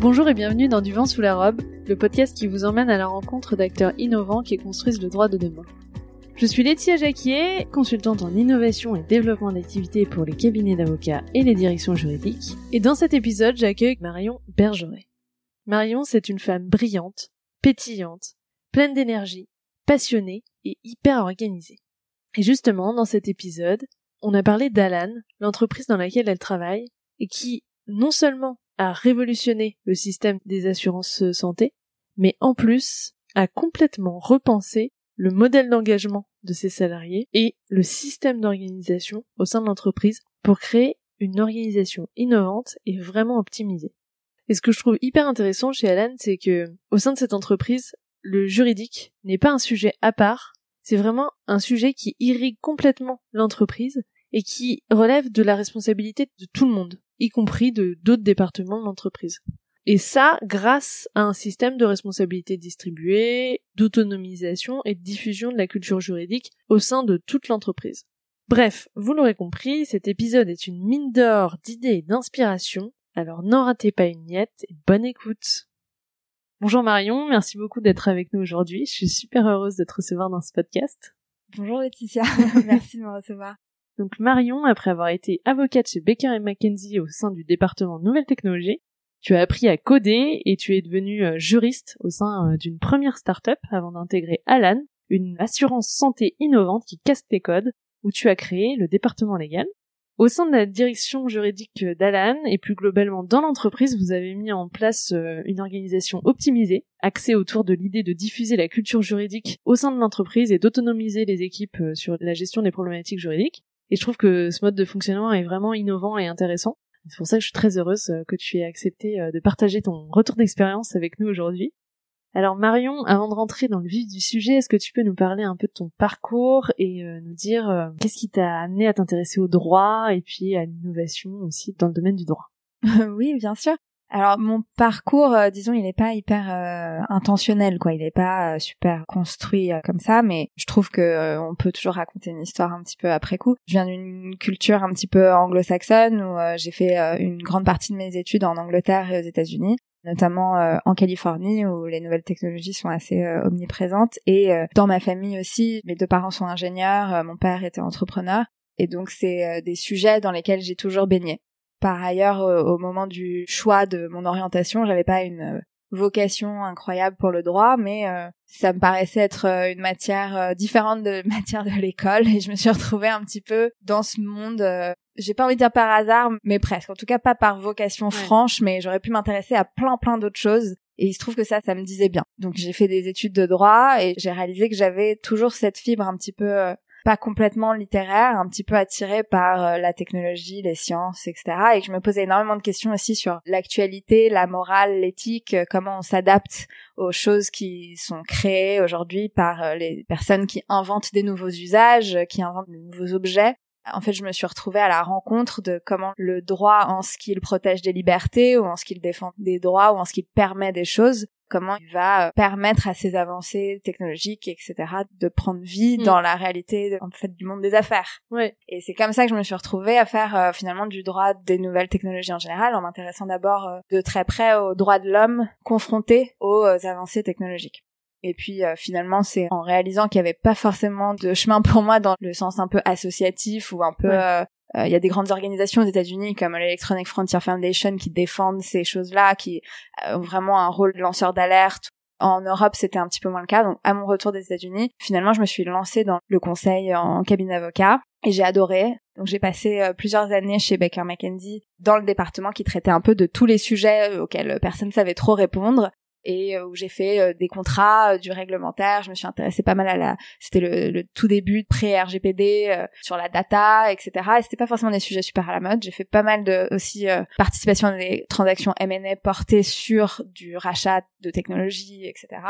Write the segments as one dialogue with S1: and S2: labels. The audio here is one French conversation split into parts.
S1: Bonjour et bienvenue dans Du vent sous la robe, le podcast qui vous emmène à la rencontre d'acteurs innovants qui construisent le droit de demain. Je suis Laetitia Jacquier, consultante en innovation et développement d'activités pour les cabinets d'avocats et les directions juridiques, et dans cet épisode j'accueille Marion Bergeret. Marion, c'est une femme brillante, pétillante, pleine d'énergie, passionnée et hyper organisée. Et justement, dans cet épisode, on a parlé d'Alan, l'entreprise dans laquelle elle travaille, et qui non seulement a révolutionné le système des assurances santé, mais en plus a complètement repensé le modèle d'engagement de ses salariés et le système d'organisation au sein de l'entreprise pour créer une organisation innovante et vraiment optimisée. Et ce que je trouve hyper intéressant chez Alan, c'est que au sein de cette entreprise, le juridique n'est pas un sujet à part, c'est vraiment un sujet qui irrigue complètement l'entreprise et qui relève de la responsabilité de tout le monde y compris de d'autres départements de l'entreprise. Et ça, grâce à un système de responsabilité distribuée, d'autonomisation et de diffusion de la culture juridique au sein de toute l'entreprise. Bref, vous l'aurez compris, cet épisode est une mine d'or d'idées et d'inspiration, alors n'en ratez pas une miette et bonne écoute. Bonjour Marion, merci beaucoup d'être avec nous aujourd'hui, je suis super heureuse de te recevoir dans ce podcast.
S2: Bonjour Laetitia, merci de me recevoir.
S1: Donc Marion, après avoir été avocate chez Baker McKenzie au sein du département Nouvelles Technologies, tu as appris à coder et tu es devenue euh, juriste au sein euh, d'une première start-up avant d'intégrer Alan, une assurance santé innovante qui casse tes codes, où tu as créé le département légal. Au sein de la direction juridique d'Alan et plus globalement dans l'entreprise, vous avez mis en place euh, une organisation optimisée, axée autour de l'idée de diffuser la culture juridique au sein de l'entreprise et d'autonomiser les équipes sur la gestion des problématiques juridiques. Et je trouve que ce mode de fonctionnement est vraiment innovant et intéressant. C'est pour ça que je suis très heureuse euh, que tu aies accepté euh, de partager ton retour d'expérience avec nous aujourd'hui. Alors Marion, avant de rentrer dans le vif du sujet, est-ce que tu peux nous parler un peu de ton parcours et euh, nous dire qu'est-ce qui t'a amené à t'intéresser au droit et puis à l'innovation aussi dans le domaine du droit?
S2: Oui, bien sûr. Alors mon parcours, euh, disons, il n'est pas hyper euh, intentionnel, quoi. Il n'est pas euh, super construit comme ça, mais je trouve que on peut toujours raconter une histoire un petit peu après coup. Je viens d'une culture un petit peu anglo-saxonne où j'ai fait une grande partie de mes études en Angleterre et aux États-Unis notamment en Californie où les nouvelles technologies sont assez omniprésentes et dans ma famille aussi mes deux parents sont ingénieurs mon père était entrepreneur et donc c'est des sujets dans lesquels j'ai toujours baigné par ailleurs, euh, au moment du choix de mon orientation, j'avais pas une euh, vocation incroyable pour le droit, mais euh, ça me paraissait être une matière différente de matière de l'école et je me suis retrouvée un petit peu dans ce monde. j'ai pas envie de dire par hasard, mais presque. En tout cas, pas par vocation franche, mais j'aurais pu m'intéresser à plein plein d'autres choses. Et il se trouve que ça, ça me disait bien. Donc j'ai fait des études de droit et j'ai réalisé que j'avais toujours cette fibre un petit peu pas complètement littéraire, un petit peu attirée par euh, la technologie, les sciences, etc. Et que je me posais énormément de questions aussi sur l'actualité, la morale, l'éthique, euh, comment on s'adapte aux choses qui sont créées aujourd'hui par euh, les personnes qui inventent des nouveaux usages, qui inventent des nouveaux objets. En fait, je me suis retrouvée à la rencontre de comment le droit, en ce qu'il protège des libertés, ou en ce qu'il défend des droits, ou en ce qu'il permet des choses, comment il va euh, permettre à ces avancées technologiques, etc., de prendre vie mm. dans la réalité en fait du monde des affaires.
S1: Ouais.
S2: Et c'est comme ça que je me suis retrouvée à faire euh, finalement du droit des nouvelles technologies en général, en m'intéressant d'abord euh, de très près aux droits de l'homme confrontés aux avancées technologiques. Et puis finalement, c'est en réalisant qu'il n'y avait pas forcément de chemin pour moi dans le sens un peu associatif ou un peu euh, il y a des grandes organisations aux États-Unis comme l'Electronic Frontier Foundation qui défendent ces choses-là, qui euh, ont vraiment un rôle de lanceur d'alerte. En Europe, c'était un petit peu moins le cas. Donc, à mon retour des États-Unis, finalement, je me suis lancée dans le conseil en cabinet d'avocat et j'ai adoré. Donc, j'ai passé euh, plusieurs années chez Baker McKenzie dans le département qui traitait un peu de tous les sujets auxquels personne ne savait trop répondre et euh, où j'ai fait euh, des contrats, euh, du réglementaire. Je me suis intéressée pas mal à la, c'était le, le tout début pré RGPD sur la data, etc. Et c'était pas forcément des sujets super à la mode. J'ai fait pas mal de aussi participation à des transactions M&A portées sur du rachat de technologies, etc.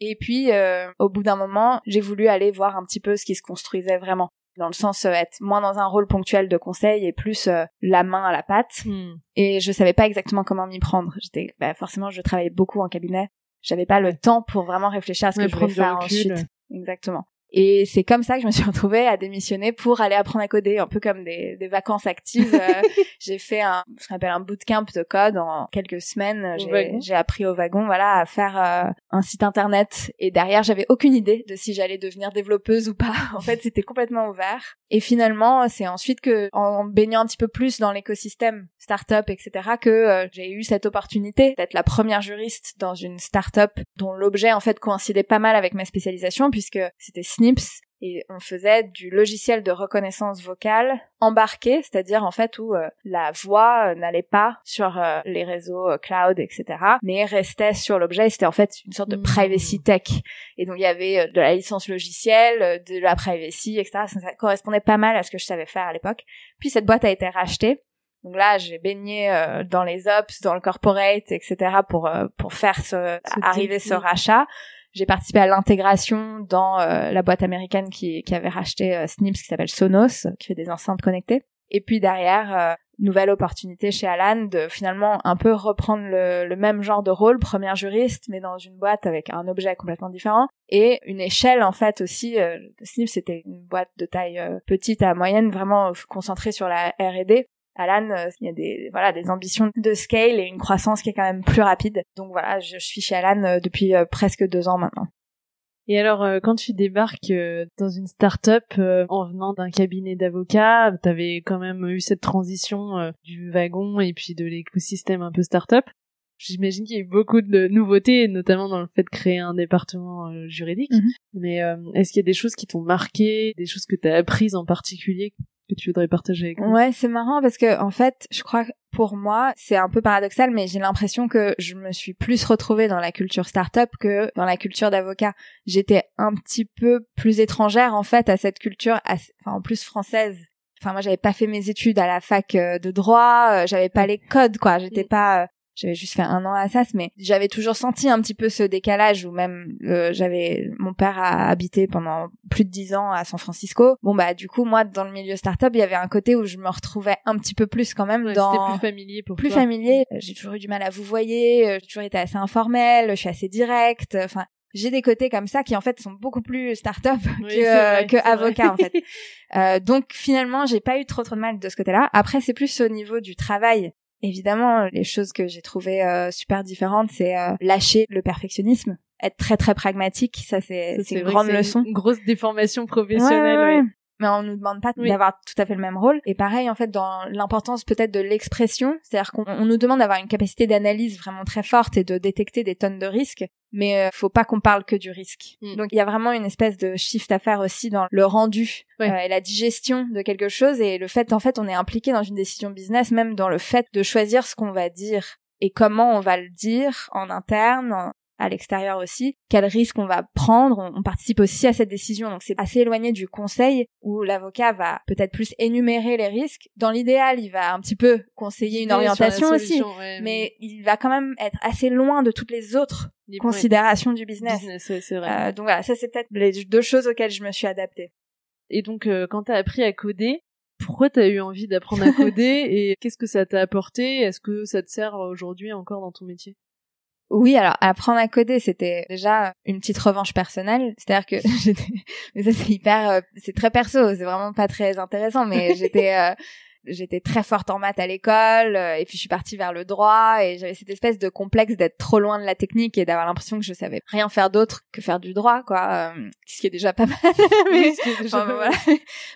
S2: Et puis, au bout d'un moment, j'ai voulu aller voir un petit peu ce qui se construisait vraiment dans le sens euh, être moins dans un rôle ponctuel de conseil et plus euh, la main à la pâte. Hmm. Et je savais pas exactement comment m'y prendre. J'étais, bah, forcément, je travaillais beaucoup en cabinet. J'avais pas le temps pour vraiment réfléchir à ce que je voulais faire ensuite. Exactement. Et c'est comme ça que je me suis retrouvée à démissionner pour aller apprendre à coder, un peu comme des, des vacances actives. Euh, j'ai fait un, ce qu'on appelle un bootcamp de code en quelques semaines. J'ai appris au wagon, voilà, à faire euh, un site internet. Et derrière, j'avais aucune idée de si j'allais devenir développeuse ou pas. en fait, c'était complètement ouvert. Et finalement, c'est ensuite que, en baignant un petit peu plus dans l'écosystème startup, etc., que euh, j'ai eu cette opportunité d'être la première juriste dans une startup dont l'objet en fait coïncidait pas mal avec ma spécialisation puisque c'était Snips et on faisait du logiciel de reconnaissance vocale embarqué, c'est-à-dire en fait où euh, la voix euh, n'allait pas sur euh, les réseaux cloud, etc., mais restait sur l'objet. C'était en fait une sorte de privacy mmh. tech. Et donc il y avait de la licence logicielle, de la privacy, etc. Ça, correspondait pas mal à ce que je savais faire à l'époque. Puis cette boîte a été rachetée. Donc là, j'ai baigné dans les ops, dans le corporate, etc. pour pour faire ce, arriver ce rachat. J'ai participé à l'intégration dans euh, la boîte américaine qui, avait racheté euh, Snips qui s'appelle Sonos, qui fait des enceintes connectées. Et puis derrière, euh, nouvelle opportunité chez Alan de finalement un peu reprendre le, même genre de rôle, première juriste, mais dans une boîte avec un objet complètement différent et une échelle en fait aussi. Snips c'était une boîte de taille petite à moyenne, vraiment concentrée sur la R&D. Alan, euh, il y a des voilà des ambitions de scale et une croissance qui est quand même plus rapide. Donc voilà, je, suis chez Alan euh, depuis euh, presque deux ans maintenant.
S1: Et alors, quand tu débarques dans une start-up en venant d'un cabinet d'avocats, t'avais quand même eu cette transition du wagon et puis de l'écosystème un peu start-up. J'imagine qu'il y a eu beaucoup de nouveautés, notamment dans le fait de créer un département juridique. Mhm. Mais est-ce qu'il y a des choses qui t'ont marqué, des choses que t'as apprises en particulier que tu voudrais partager avec nous
S2: Ouais, c'est marrant parce que en fait, je crois que pour moi, c'est un peu paradoxal, mais j'ai l'impression que je me suis plus retrouvée dans la culture startup que dans la culture d'avocat. J'étais un petit peu plus étrangère en fait à cette culture, enfin en plus française. Enfin moi, j'avais pas fait mes études à la fac euh, de droit, euh, j'avais pas les codes quoi, j'étais mm. pas euh, j'avais juste fait un an à SAS, mais j'avais toujours senti un petit peu ce décalage où même euh, j'avais mon père a habité pendant plus de dix ans à San Francisco. Bon bah du coup moi dans le milieu startup il y avait un côté où je me retrouvais un petit peu plus quand même dans
S1: plus familier pour
S2: plus familier. J'ai toujours eu du mal à vous voyer, euh, j'ai toujours été assez informelle, je suis assez directe. Enfin j'ai des côtés comme ça qui en fait sont beaucoup plus start-up que, que avocat en fait. euh, donc finalement j'ai pas eu trop trop de mal de ce côté-là. Après c'est plus au niveau du travail Évidemment, les choses que j'ai trouvées euh, super différentes, c'est euh, lâcher le perfectionnisme, être très très pragmatique. Ça, c'est une grande leçon.
S1: Une grosse déformation professionnelle. Ouais,
S2: mais on nous demande pas d'avoir tout à fait le même rôle. Et pareil, en fait, dans l'importance peut-être de l'expression, c'est-à-dire qu'on nous demande d'avoir une capacité d'analyse vraiment très forte et de détecter des tonnes de risques, mais euh, faut pas qu'on parle que du risque. Mm. Donc il y a vraiment une espèce de shift à faire aussi dans le rendu euh, et la digestion de quelque chose et le fait, en fait, on est impliqué dans une décision business, même dans le fait de choisir ce qu'on va dire et comment on va le dire en interne, à l'extérieur aussi, quel risque on va prendre, on, participe aussi à cette décision. Donc c'est assez éloigné du conseil où l'avocat va peut-être plus énumérer les risques. Dans l'idéal, il va un petit peu conseiller une orientation aussi, mais il va quand même être assez loin de toutes les autres considérations du business.
S1: Euh,
S2: donc voilà, ça c'est peut-être les deux choses auxquelles je me suis adaptée.
S1: Et donc euh, quand tu as appris à coder, pourquoi t'as eu envie d'apprendre à coder et qu'est-ce que ça t'a apporté? Est-ce que ça te sert aujourd'hui encore dans ton métier?
S2: Oui, alors apprendre à coder, c'était déjà une petite revanche personnelle. C'est-à-dire que j'étais, mais ça c'est hyper, euh, c'est très perso, c'est vraiment pas très intéressant. Mais j'étais, euh, j'étais très forte en maths à l'école, euh, et puis je suis partie vers le droit, et j'avais cette espèce de complexe d'être trop loin de la technique et d'avoir l'impression que je savais rien faire d'autre que faire du droit, quoi. ce qui est déjà pas mal. mais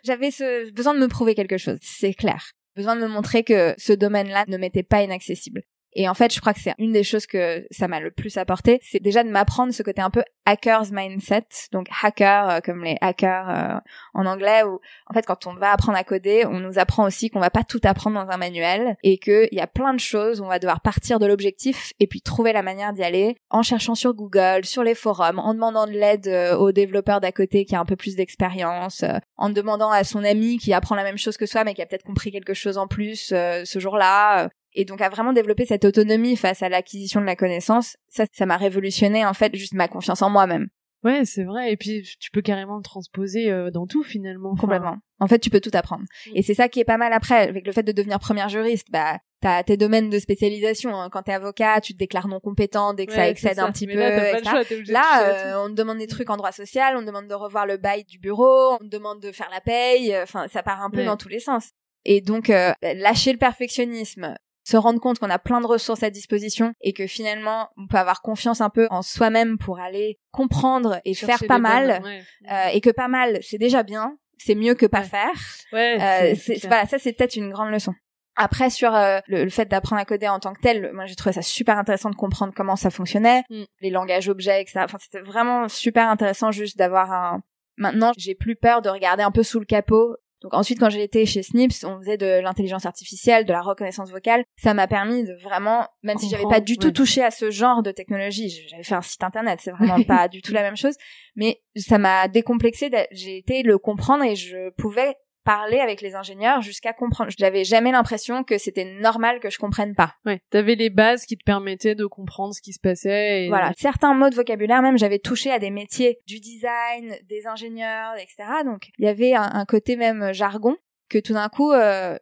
S2: j'avais ce besoin de me prouver quelque chose, c'est clair besoin de me montrer que ce domaine-là ne m'était pas inaccessible. Et en fait, je crois que c'est une des choses que ça m'a le plus apporté, c'est déjà de m'apprendre ce côté un peu hackers mindset, donc hacker euh, comme les hackers euh, en anglais, où en fait quand on va apprendre à coder, on nous apprend aussi qu'on va pas tout apprendre dans un manuel et qu'il y a plein de choses, on va devoir partir de l'objectif et puis trouver la manière d'y aller en cherchant sur Google, sur les forums, en demandant de l'aide euh, aux développeurs d'à côté qui a un peu plus d'expérience, en demandant à son ami qui apprend la même chose que soi mais qui a peut-être compris quelque chose en plus ce jour-là, et donc à vraiment développer cette autonomie face à l'acquisition de la connaissance, ça, ça m'a révolutionné en fait juste ma confiance en moi-même.
S1: Ouais, c'est vrai. Et puis tu peux carrément le transposer euh, dans tout finalement.
S2: Complètement. En fait, tu peux tout apprendre. Mm. Et c'est ça qui est pas mal après, avec le fait de devenir première juriste. Bah, t'as tes domaines de spécialisation. Hein. Quand t'es avocat, tu te déclares non compétent dès que ça excède un petit peu. Là, là on te demande des trucs en droit social, on te demande de revoir le bail du bureau, on te demande de faire la paye. Enfin, ça part un peu dans tous les sens. Et donc, euh, lâcher le perfectionnisme, se rendre compte qu'on a plein de ressources à disposition et que finalement on peut avoir confiance un peu en soi-même pour aller comprendre et faire pas mal euh, et que pas mal c'est déjà bien c'est mieux que pas faire
S1: ouais,
S2: euh, voilà ça c'est peut-être une grande leçon après sur euh, le, fait d'apprendre à coder en tant que tel, moi j'ai trouvé ça super intéressant de comprendre comment ça fonctionnait, mm. les langages objets, etc. Enfin c'était vraiment super intéressant juste d'avoir un. Maintenant j'ai plus peur de regarder un peu sous le capot donc ensuite, quand j'ai été chez Snips, on faisait de l'intelligence artificielle, de la reconnaissance vocale. Ça m'a permis de vraiment, même si j'avais pas du tout touché à ce genre de technologie, j'avais fait un site internet, c'est vraiment pas du tout la même chose, mais ça m'a décomplexé. J'ai été le comprendre et je pouvais parler avec les ingénieurs jusqu'à comprendre. Je n'avais jamais l'impression que c'était normal que je comprenne pas.
S1: Ouais, t'avais les bases qui te permettaient de comprendre ce qui se passait. Et...
S2: Voilà, certains mots de vocabulaire même, j'avais touché à des métiers du design, des ingénieurs, etc. Donc il y avait un, côté même jargon que tout d'un coup, euh,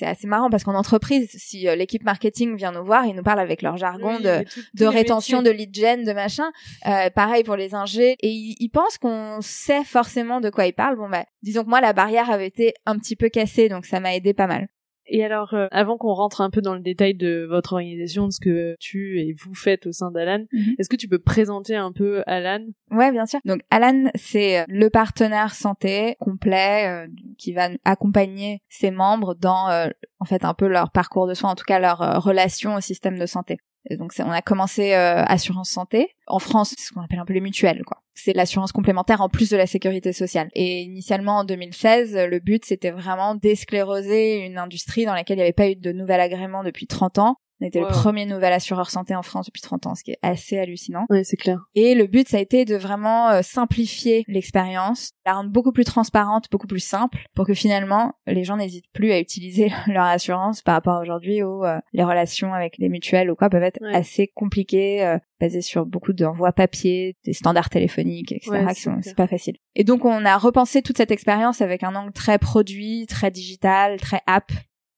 S2: c'est assez marrant parce qu'en entreprise, si euh, l'équipe marketing vient nous voir, ils nous parlent avec leur jargon de, de rétention, de lead gen, de machin. Euh, pareil pour les ingés. Et ils, pensent qu'on sait forcément de quoi ils parlent. Bon, bah, disons que moi, la barrière avait été un petit peu cassée, donc ça m'a aidé pas mal.
S1: Et alors, euh, avant qu'on rentre un peu dans le détail de votre organisation, de ce que tu et vous faites au sein d'Alan, mhm. est-ce que tu peux présenter un peu Alan?
S2: Ouais, bien sûr. Donc Alan, c'est le partenaire santé complet euh, qui va accompagner ses membres dans euh, en fait un peu leur parcours de soins, en tout cas leur relation au système de santé. Donc on a commencé euh, assurance santé. En France, c'est ce qu'on appelle un peu les mutuelles, quoi. C'est l'assurance complémentaire en plus de la sécurité sociale. Et initialement en 2016, le but c'était vraiment d'escléroser une industrie dans laquelle il n'y avait pas eu de nouvel agrément depuis 30 ans on était le premier nouvel assureur santé en France depuis 30 ans, ce qui est assez hallucinant.
S1: Oui, c'est clair.
S2: Et le but, ça a été de vraiment euh, simplifier l'expérience, la rendre beaucoup plus transparente, beaucoup plus simple, pour que finalement, les gens n'hésitent plus à utiliser leur assurance par rapport à aujourd'hui où euh, les relations avec les mutuelles ou quoi peuvent être assez compliquées, euh, basées sur beaucoup d'envois papier, des standards téléphoniques, etc. c'est pas facile. Et donc, on a repensé toute cette expérience avec un angle très produit, très digital, très app,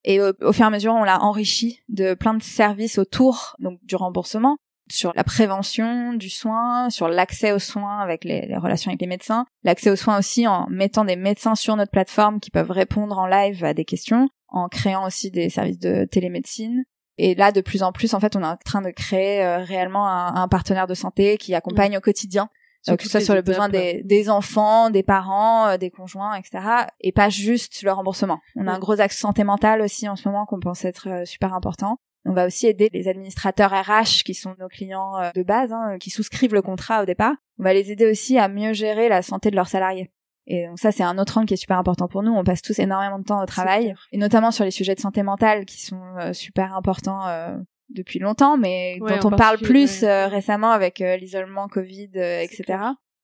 S2: et au, fur et à mesure, on l'a enrichi de plein de services autour donc du remboursement, sur la prévention du soin, sur l'accès aux soins avec les, les, relations avec les médecins, l'accès aux soins aussi en mettant des médecins sur notre plateforme qui peuvent répondre en live à des questions, en créant aussi des services de télémédecine. Et là, de plus en plus, en fait, on est en train de créer euh, réellement un, un, partenaire de santé qui accompagne mmh. au quotidien euh, que ce soit sur le besoin des, des, enfants, des parents, euh, des conjoints, etc. Et pas juste le remboursement. On a un gros axe santé mentale aussi en ce moment qu'on pense être euh, super important. On va aussi aider les administrateurs RH qui sont nos clients de base, hein, qui souscrivent le contrat au départ. On va les aider aussi à mieux gérer la santé de leurs salariés. Et donc ça, c'est un autre angle qui est super important pour nous. On passe tous énormément de temps au travail, et notamment sur les sujets de santé mentale qui sont super importants depuis longtemps, mais dont on parle plus euh, récemment avec euh, l'isolement Covid, euh, etc.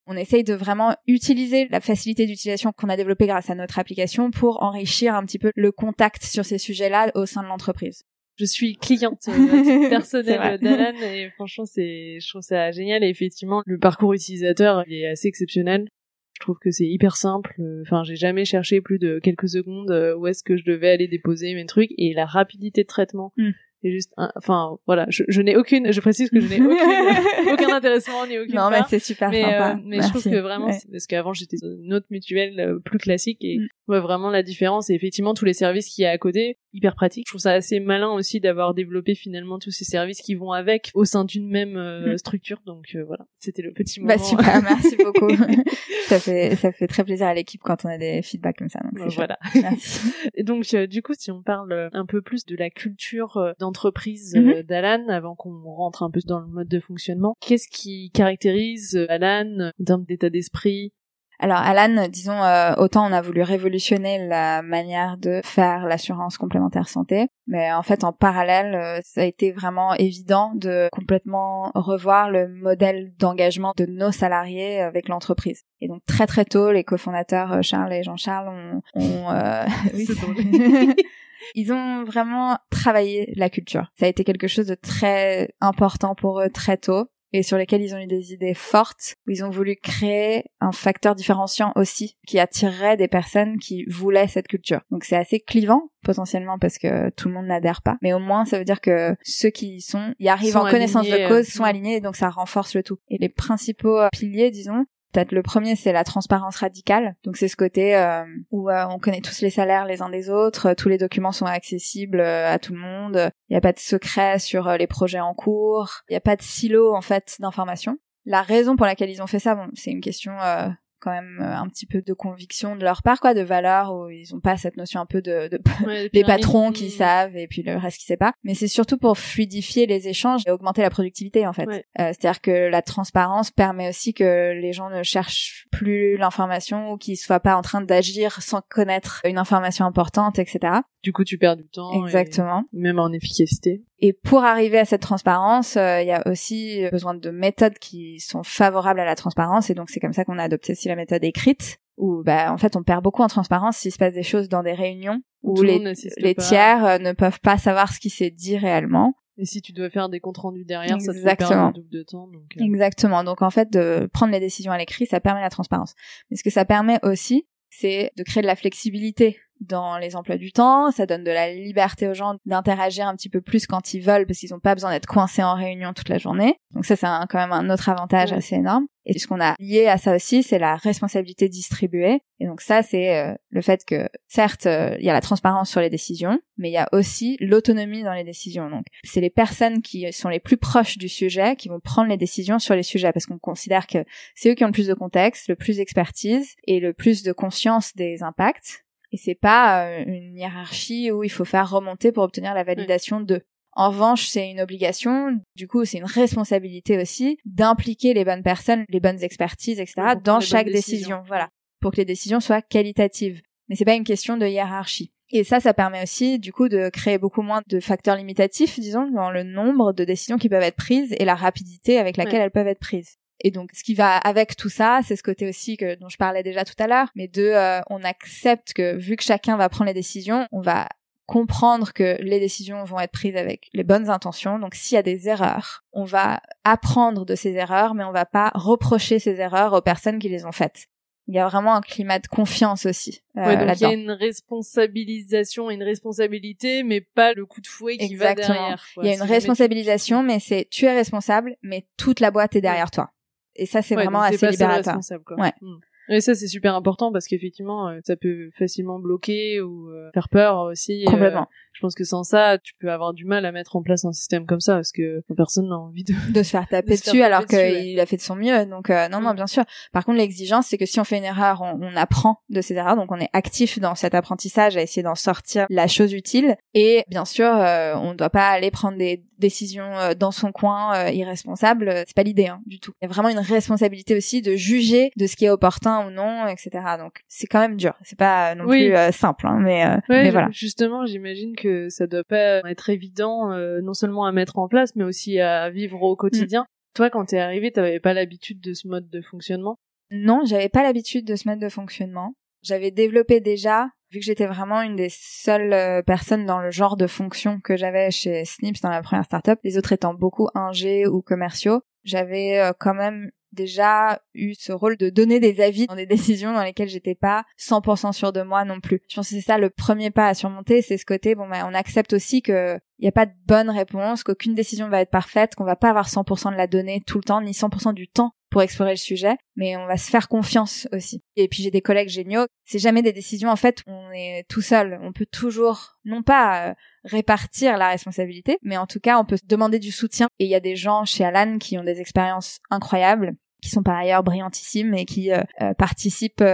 S2: On essaye de vraiment utiliser la facilité d'utilisation qu'on a développée grâce à notre application pour enrichir un petit peu le contact sur ces sujets-là au sein de l'entreprise.
S1: Je suis cliente personnelle d'Alan et franchement c'est, je trouve ça génial et effectivement le parcours utilisateur est assez exceptionnel. Je trouve que c'est hyper simple. Enfin, j'ai jamais cherché plus de quelques secondes où est-ce que je devais aller déposer mes trucs et la rapidité de traitement. Mm c'est juste enfin voilà je, je n'ai aucune je précise que je n'ai aucune aucun intéressement ni aucune
S2: non mais c'est super
S1: mais,
S2: sympa.
S1: euh, mais je trouve que vraiment parce qu'avant j'étais dans une autre mutuelle euh, plus classique et mm. ouais, vraiment la différence. Et effectivement tous les services qu'il y a à côté hyper pratique je trouve ça assez malin aussi d'avoir développé finalement tous ces services qui vont avec au sein d'une même euh, mm. structure donc voilà c'était le petit
S2: bah, moment bah super merci beaucoup ça fait ça fait très plaisir à l'équipe quand on a des feedbacks comme ça donc
S1: voilà merci. et donc du coup si on parle un peu plus de la culture dans entreprise mhm. euh, d'Alan avant qu'on rentre un peu dans le mode de fonctionnement. Qu'est-ce qui caractérise euh, Alan en termes d'état d'esprit
S2: alors Alan, disons, euh, autant on a voulu révolutionner la manière de faire l'assurance complémentaire santé, mais en fait en parallèle, ça a été vraiment évident de complètement revoir le modèle d'engagement de nos salariés avec l'entreprise. Et donc très très tôt, les cofondateurs Charles et Jean-Charles ont, ont oui, Ils ont vraiment travaillé la culture. Ça a été quelque chose de très important pour eux très tôt. Et sur lesquels ils ont eu des idées fortes, où ils ont voulu créer un facteur différenciant aussi, qui attirerait des personnes qui voulaient cette culture. Donc c'est assez clivant, potentiellement, parce que tout le monde n'adhère pas. Mais au moins, ça veut dire que ceux qui y sont, y arrivent en connaissance de cause, sont euh, alignés, donc ça renforce le tout. Et les principaux piliers, disons, Peut-être le premier, c'est la transparence radicale. Donc c'est ce côté euh, où euh, on connaît tous les salaires les uns des autres, tous les documents sont accessibles euh, à tout le monde. Il n'y a pas de secret sur les projets en cours. Il n'y a pas de silo en fait d'informations. La raison pour laquelle ils ont fait ça, bon, c'est une question quand même euh, un petit peu de conviction de leur part quoi de valeur où ils ont pas cette notion un peu de, de les patrons qui savent et puis le reste qui sait pas. Mais c'est surtout pour fluidifier les échanges et augmenter la productivité en fait. Euh, c'est-à-dire que la transparence permet aussi que les gens ne cherchent plus l'information ou qu'ils soient pas en train d'agir sans connaître une information importante etc
S1: du coup tu perds du temps
S2: exactement.
S1: même en efficacité
S2: et pour arriver à cette transparence, euh, il y a aussi besoin de méthodes qui sont favorables à la transparence. Et donc c'est comme ça qu'on a adopté aussi la méthode écrite, où bah, en fait on perd beaucoup en transparence s'il se passe des choses dans des réunions où, les, les tiers euh, ne peuvent pas savoir ce qui s'est dit réellement.
S1: Et si tu dois faire des comptes rendus derrière, Exactement. ça te fait perdre double de temps. Donc
S2: euh. Exactement. Donc en fait, de prendre les décisions à l'écrit, ça permet la transparence. Mais ce que ça permet aussi, c'est de créer de la flexibilité dans les emplois du temps, ça donne de la liberté aux gens d'interagir un petit peu plus quand ils veulent parce qu'ils n'ont pas besoin d'être coincés en réunion toute la journée. Donc ça c'est quand même un autre avantage assez énorme. Et ce qu'on a lié à ça aussi, c'est la responsabilité distribuée. Et donc ça c'est euh, le fait que certes euh, il y a la transparence sur les décisions, mais il y a aussi l'autonomie dans les décisions. Donc c'est les personnes qui sont les plus proches du sujet qui vont prendre les décisions sur les sujets parce qu'on considère que c'est eux qui ont le plus de contexte, le plus d'expertise et le plus de conscience des impacts et c'est pas euh, une hiérarchie où il faut faire remonter pour obtenir la validation de. En revanche, c'est une obligation, du coup, c'est une responsabilité aussi d'impliquer les bonnes personnes, les bonnes expertises, etc., dans chaque décision. Voilà. Pour que les décisions soient qualitatives. Mais c'est pas une question de hiérarchie. Et ça, ça permet aussi, du coup, de créer beaucoup moins de facteurs limitatifs, disons, dans le nombre de décisions qui peuvent être prises et la rapidité avec laquelle elles peuvent être prises. Et donc, ce qui va avec tout ça, c'est ce côté aussi que dont je parlais déjà tout à l'heure, mais de, euh, on accepte que vu que chacun va prendre les décisions, on va comprendre que les décisions vont être prises avec les bonnes intentions. Donc, s'il y a des erreurs, on va apprendre de ces erreurs, mais on va pas reprocher ces erreurs aux personnes qui les ont faites. Il y a vraiment un climat de confiance aussi.
S1: Euh, ouais, donc il y a une responsabilisation et une responsabilité, mais pas le coup de fouet qui va derrière.
S2: Il y a une responsabilisation, mais c'est tu es responsable, mais toute la boîte est derrière toi. Et ça, c'est vraiment assez libérateur. Ouais.
S1: Hmm. Et ça, c'est super important parce qu'effectivement, euh, ça peut facilement bloquer ou euh, faire peur aussi.
S2: Euh, Complètement
S1: je pense que sans ça, tu peux avoir du mal à mettre en place un système comme ça parce que personne n'a envie de
S2: de se faire taper dessus alors qu'il a fait de son mieux. Donc euh, non, non, mm. bien sûr. Par contre, l'exigence, c'est que si on fait une erreur, on, on, apprend de ces erreurs, donc on est actif dans cet apprentissage à essayer d'en sortir la chose utile. Et bien sûr, euh, on ne doit pas aller prendre des décisions euh, dans son coin irresponsables. C'est pas l'idée hein, du tout. Il y a vraiment une responsabilité aussi de juger de ce qui est opportun ou non, etc. Donc c'est quand même dur. C'est pas non plus simple, hein, mais, mais voilà.
S1: Justement, j'imagine que ça doit pas être évident euh, non seulement à mettre en place mais aussi à vivre au quotidien. Mm. Toi quand t'es arrivé, t'avais pas l'habitude de ce mode de fonctionnement?
S2: Non, j'avais pas l'habitude de ce mode de fonctionnement. J'avais développé déjà vu que j'étais vraiment une des seules euh, personnes dans le genre de fonction que j'avais chez Snips dans la première startup, les autres étant beaucoup ingé ou commerciaux, j'avais euh, quand même déjà eu ce rôle de donner des avis dans des décisions dans lesquelles j'étais pas 100% sûre de moi non plus. Je pense que c'est ça le premier pas à surmonter, c'est ce côté bon ben on accepte aussi que il n'y a pas de bonne réponse, qu'aucune décision va être parfaite, qu'on va pas avoir 100% de la donnée tout le temps, ni 100% du temps pour explorer le sujet, mais on va se faire confiance aussi. Et puis j'ai des collègues géniaux. C'est jamais des décisions en fait, on est tout seul. On peut toujours, non pas euh, répartir la responsabilité, mais en tout cas on peut demander du soutien. Et il y a des gens chez Alan qui ont des expériences incroyables, qui sont par ailleurs brillantissimes et qui euh, euh, participent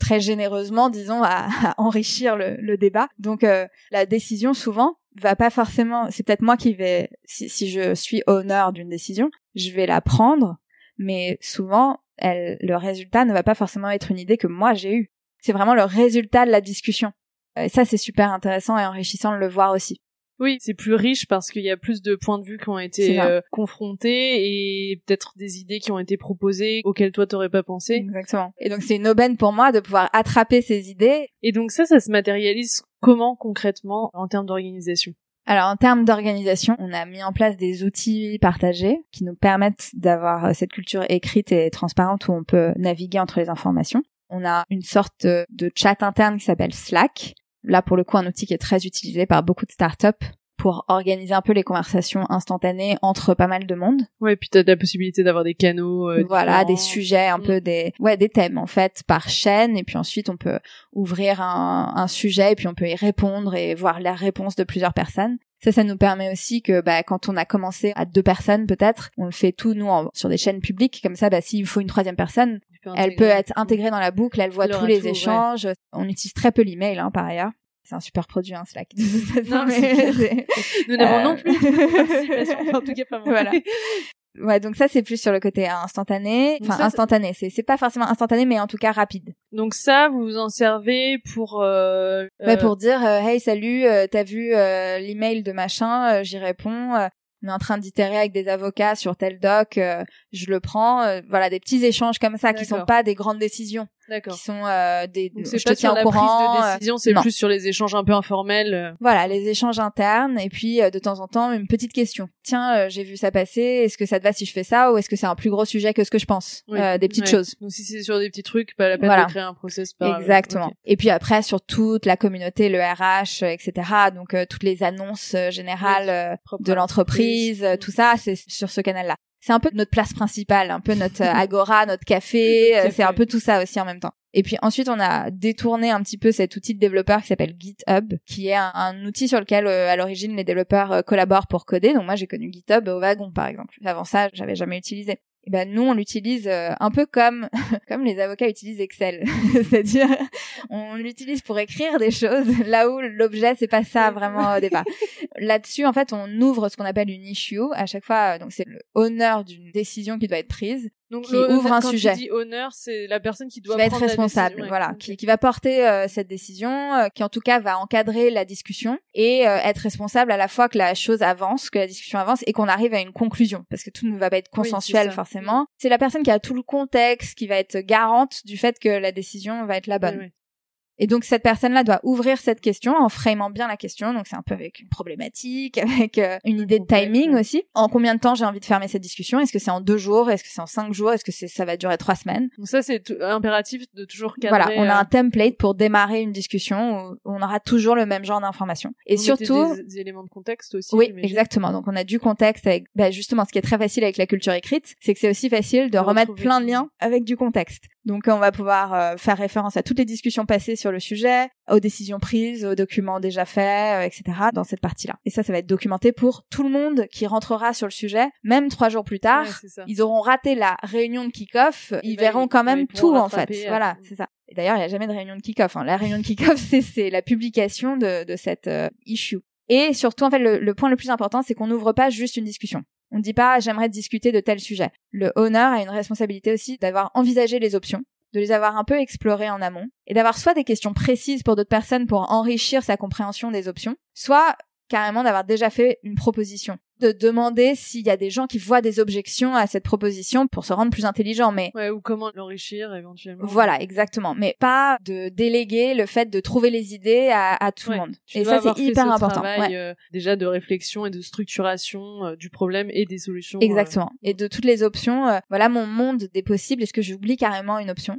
S2: très généreusement, disons, à, enrichir le, le, débat. Donc la décision souvent va pas forcément. C'est peut-être moi qui vais, si, si je suis honneur d'une décision, je vais la prendre mais souvent, elle, le résultat ne va pas forcément être une idée que moi j'ai eue. C'est vraiment le résultat de la discussion. Et ça, c'est super intéressant et enrichissant de le voir aussi.
S1: Oui, c'est plus riche parce qu'il y a plus de points de vue qui ont été euh, confrontés et peut-être des idées qui ont été proposées auxquelles toi t'aurais pas pensé.
S2: Exactement. Et donc c'est une aubaine pour moi de pouvoir attraper ces idées.
S1: Et donc ça, ça se matérialise comment concrètement en termes d'organisation?
S2: Alors en termes d'organisation, on a mis en place des outils partagés qui nous permettent d'avoir euh, cette culture écrite et transparente où on peut naviguer entre les informations. On a une sorte de chat interne qui s'appelle Slack. Là pour le coup un outil qui est très utilisé par beaucoup de startups pour organiser un peu les conversations instantanées entre pas mal de monde.
S1: Ouais, puis t'as la possibilité d'avoir des canaux. Euh,
S2: voilà, des sujets, un mm. peu des, ouais, des thèmes en fait par chaîne, et puis ensuite on peut ouvrir un, un sujet et puis on peut y répondre et voir la réponse de plusieurs personnes. Ça, ça nous permet aussi que bah, quand on a commencé à deux personnes peut-être, on le fait tout nous sur des chaînes publiques. Comme ça, bah, s'il faut une troisième personne, elle peut être intégrée dans la boucle, elle voit tous les échanges. On utilise très peu l'email hein, par ailleurs c'est un super produit, un Slack.
S1: non, mais Nous n'avons non plus en tout cas pas moi.
S2: Voilà. Ouais, donc ça c'est plus sur le côté instantané, enfin instantané. C'est c'est pas forcément instantané, mais en tout cas rapide.
S1: Donc ça, vous vous en servez pour euh,
S2: ouais, pour dire euh, hey salut, euh, t'as vu euh, l'email de machin, j'y réponds. on est en train d'itérer avec des avocats sur tel doc, je le prends. voilà, des petits échanges comme ça qui sont pas des grandes décisions.
S1: D'accord.
S2: Qui sont euh, des.
S1: Donc c'est pas sur la prise de euh, décision, c'est plus sur les échanges un peu informels. Euh.
S2: Voilà, les échanges internes et puis de temps en temps une petite question. Tiens, j'ai vu ça passer. Est-ce que ça te va si je fais ça ou est-ce que c'est un plus gros sujet que ce que je pense Des petites choses.
S1: Donc si c'est sur des petits trucs, pas la peine de créer un process. Par...
S2: Exactement. Et puis après sur toute la communauté, le RH, etc. Donc toutes les annonces générales de l'entreprise, tout ça, c'est sur ce canal-là c'est un peu notre place principale, un peu notre euh, agora, notre café, euh, c'est un peu tout ça aussi en même temps. Et puis ensuite, on a détourné un petit peu cet outil de développeur qui s'appelle GitHub, qui est un, outil sur lequel, euh, à l'origine, les développeurs collaborent pour coder. Donc moi, j'ai connu GitHub au wagon, par exemple. Avant ça, j'avais jamais utilisé et ben nous on l'utilise euh, un peu comme comme les avocats utilisent Excel, c'est-à-dire on l'utilise pour écrire des choses là où l'objet c'est pas ça vraiment au départ. Là-dessus en fait on ouvre ce qu'on appelle une issue. À chaque fois donc c'est le honneur d'une décision qui doit être prise
S1: donc qui ouvre un quand sujet. Tu dis honneur, c'est la personne qui doit
S2: qui va être responsable, voilà, qui, qui, va porter euh, cette décision, euh, qui en tout cas va encadrer la discussion et euh, être responsable à la fois que la chose avance, que la discussion avance et qu'on arrive à une conclusion, parce que tout ne va pas être consensuel forcément. C'est la personne qui a tout le contexte, qui va être garante du fait que la décision va être la bonne. Et donc cette personne-là doit ouvrir cette question en framant bien la question. Donc c'est un peu avec une problématique, avec euh, une idée de timing aussi. En combien de temps j'ai envie de fermer cette discussion? Est-ce que c'est en deux jours? Est-ce que c'est en cinq jours? Est-ce que c'est ça va durer trois semaines?
S1: Donc ça c'est impératif de toujours cadrer.
S2: Voilà, on a
S1: euh,
S2: un template pour démarrer une discussion où on aura toujours le même genre d'informations. Et surtout
S1: des, éléments de contexte aussi.
S2: Oui, exactement. Donc on a du contexte avec bah, justement ce qui est très facile avec la culture écrite, c'est que c'est aussi facile de remettre plein de liens avec du contexte. Donc on va pouvoir euh, faire référence à toutes les discussions passées sur le sujet, aux décisions prises, aux documents déjà faits, euh, etc. dans cette partie-là. Et ça, ça va être documenté pour tout le monde qui rentrera sur le sujet, même trois jours plus tard. ils auront raté la réunion de kick-off, ils ben, verront quand même tout en fait. Voilà, c'est ça. Et d'ailleurs, il n'y a jamais de réunion de kick-off. Hein. La réunion de kick-off, c'est la publication de, de cette euh, issue. Et surtout, en fait, le, le point le plus important, c'est qu'on n'ouvre pas juste une discussion. On ne dit pas j'aimerais discuter de tel sujet. Le honneur a une responsabilité aussi d'avoir envisagé les options, de les avoir un peu explorées en amont, et d'avoir soit des questions précises pour d'autres personnes pour enrichir sa compréhension des options, soit carrément d'avoir déjà fait une proposition de demander s'il y a des gens qui voient des objections à cette proposition pour se rendre plus intelligent mais
S1: ouais ou comment l'enrichir éventuellement.
S2: Voilà exactement. Mais pas de déléguer le fait de trouver les idées à, à tout le monde. et ça c'est hyper important
S1: travail, euh, déjà de réflexion et de structuration euh, du problème et des solutions
S2: euh. exactement. Et de toutes les options voilà mon monde des possibles. Est-ce que j'oublie carrément une option?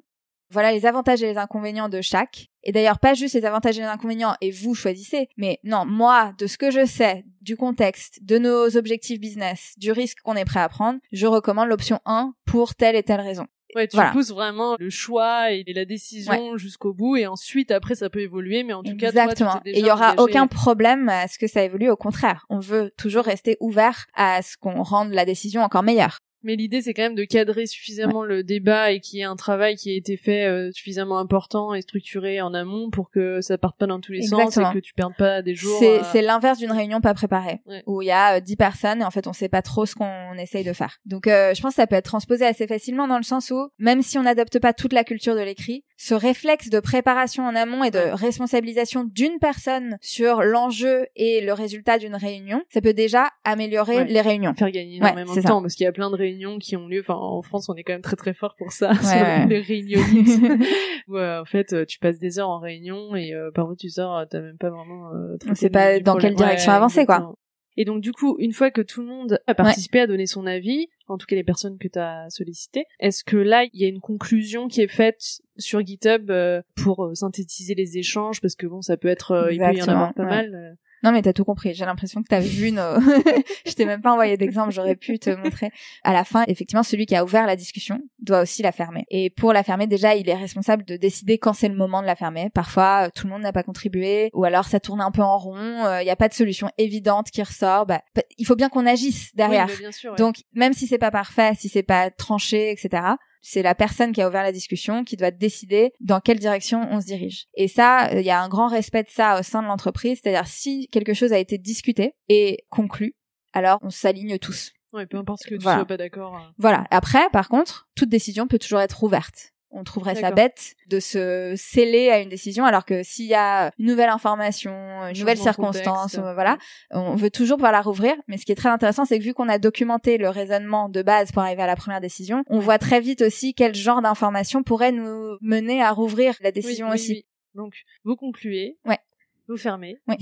S2: Voilà les avantages et les inconvénients de chaque. Et d'ailleurs, pas juste les avantages et les inconvénients et vous choisissez, mais non, moi, de ce que je sais, du contexte, de nos objectifs business, du risque qu'on est prêt à prendre, je recommande l'option 1 pour telle et telle raison.
S1: Ouais, tu pousses vraiment le choix et la décision jusqu'au bout et ensuite après ça peut évoluer mais en tout cas
S2: Exactement. et il y aura aucun problème à ce que ça évolue au contraire. On veut toujours rester ouvert à ce qu'on rende la décision encore meilleure.
S1: Mais l'idée, c'est quand même de cadrer suffisamment le débat et qu'il y ait un travail qui ait été fait euh, suffisamment important et structuré en amont pour que ça parte pas dans tous les sens et que tu perdes pas des jours.
S2: C'est, l'inverse d'une réunion pas préparée, où il y a euh, dix personnes et en fait on sait pas trop ce qu'on essaye de faire. Donc euh, je pense que ça peut être transposé assez facilement dans le sens où même si on n'adopte pas toute la culture de l'écrit, ce réflexe de préparation en amont et de responsabilisation d'une personne sur l'enjeu et le résultat d'une réunion, ça peut déjà améliorer les réunions.
S1: Faire gagner énormément de temps parce qu'il y a plein de réunions qui ont lieu. Enfin, en France, on est quand même très très fort pour ça, sur les réunions. ouais, en fait, tu passes des heures en réunion et euh, parfois tu sors, t'as même pas vraiment. Euh,
S2: on sait pas dans quelle direction avancer, quoi.
S1: Et donc du coup, une fois que tout le monde a participé à donner son avis, en tout cas les personnes que tu as sollicitées, est-ce que là, il y a une conclusion qui est faite sur GitHub euh, pour euh, synthétiser les échanges? Parce que bon, ça peut être... Euh, il peut y en avoir pas mal.
S2: Non, mais t'as tout compris. J'ai l'impression que t'as vu nos. je t'ai même pas envoyé d'exemple. J'aurais pu te montrer. À la fin, effectivement, celui qui a ouvert la discussion doit aussi la fermer. Et pour la fermer, déjà, il est responsable de décider quand c'est le moment de la fermer. Parfois, tout le monde n'a pas contribué, ou alors ça tourne un peu en rond. Il euh, n'y a pas de solution évidente qui ressort. Bah, il faut bien qu'on agisse derrière.
S1: bien sûr,
S2: Donc, même si c'est pas parfait, si c'est pas tranché, etc c'est la personne qui a ouvert la discussion qui doit décider dans quelle direction on se dirige. Et ça, il y a un grand respect de ça au sein de l'entreprise, c'est-à-dire si quelque chose a été discuté et conclu, alors on s'aligne tous.
S1: Ouais, peu importe ce que tu sois pas d'accord. Hein.
S2: Voilà. Après, par contre, toute décision peut toujours être ouverte on trouverait ça bête de se sceller à une décision alors que s'il y a une nouvelle information, une nouvelle circonstance, euh, voilà, on veut toujours pouvoir la rouvrir. Mais ce qui est très intéressant, c'est que vu qu'on a documenté le raisonnement de base pour arriver à la première décision, on voit très vite aussi quel genre d'information pourrait nous mener à rouvrir la décision aussi.
S1: Donc, vous concluez.
S2: Ouais.
S1: Vous fermez.
S2: Oui.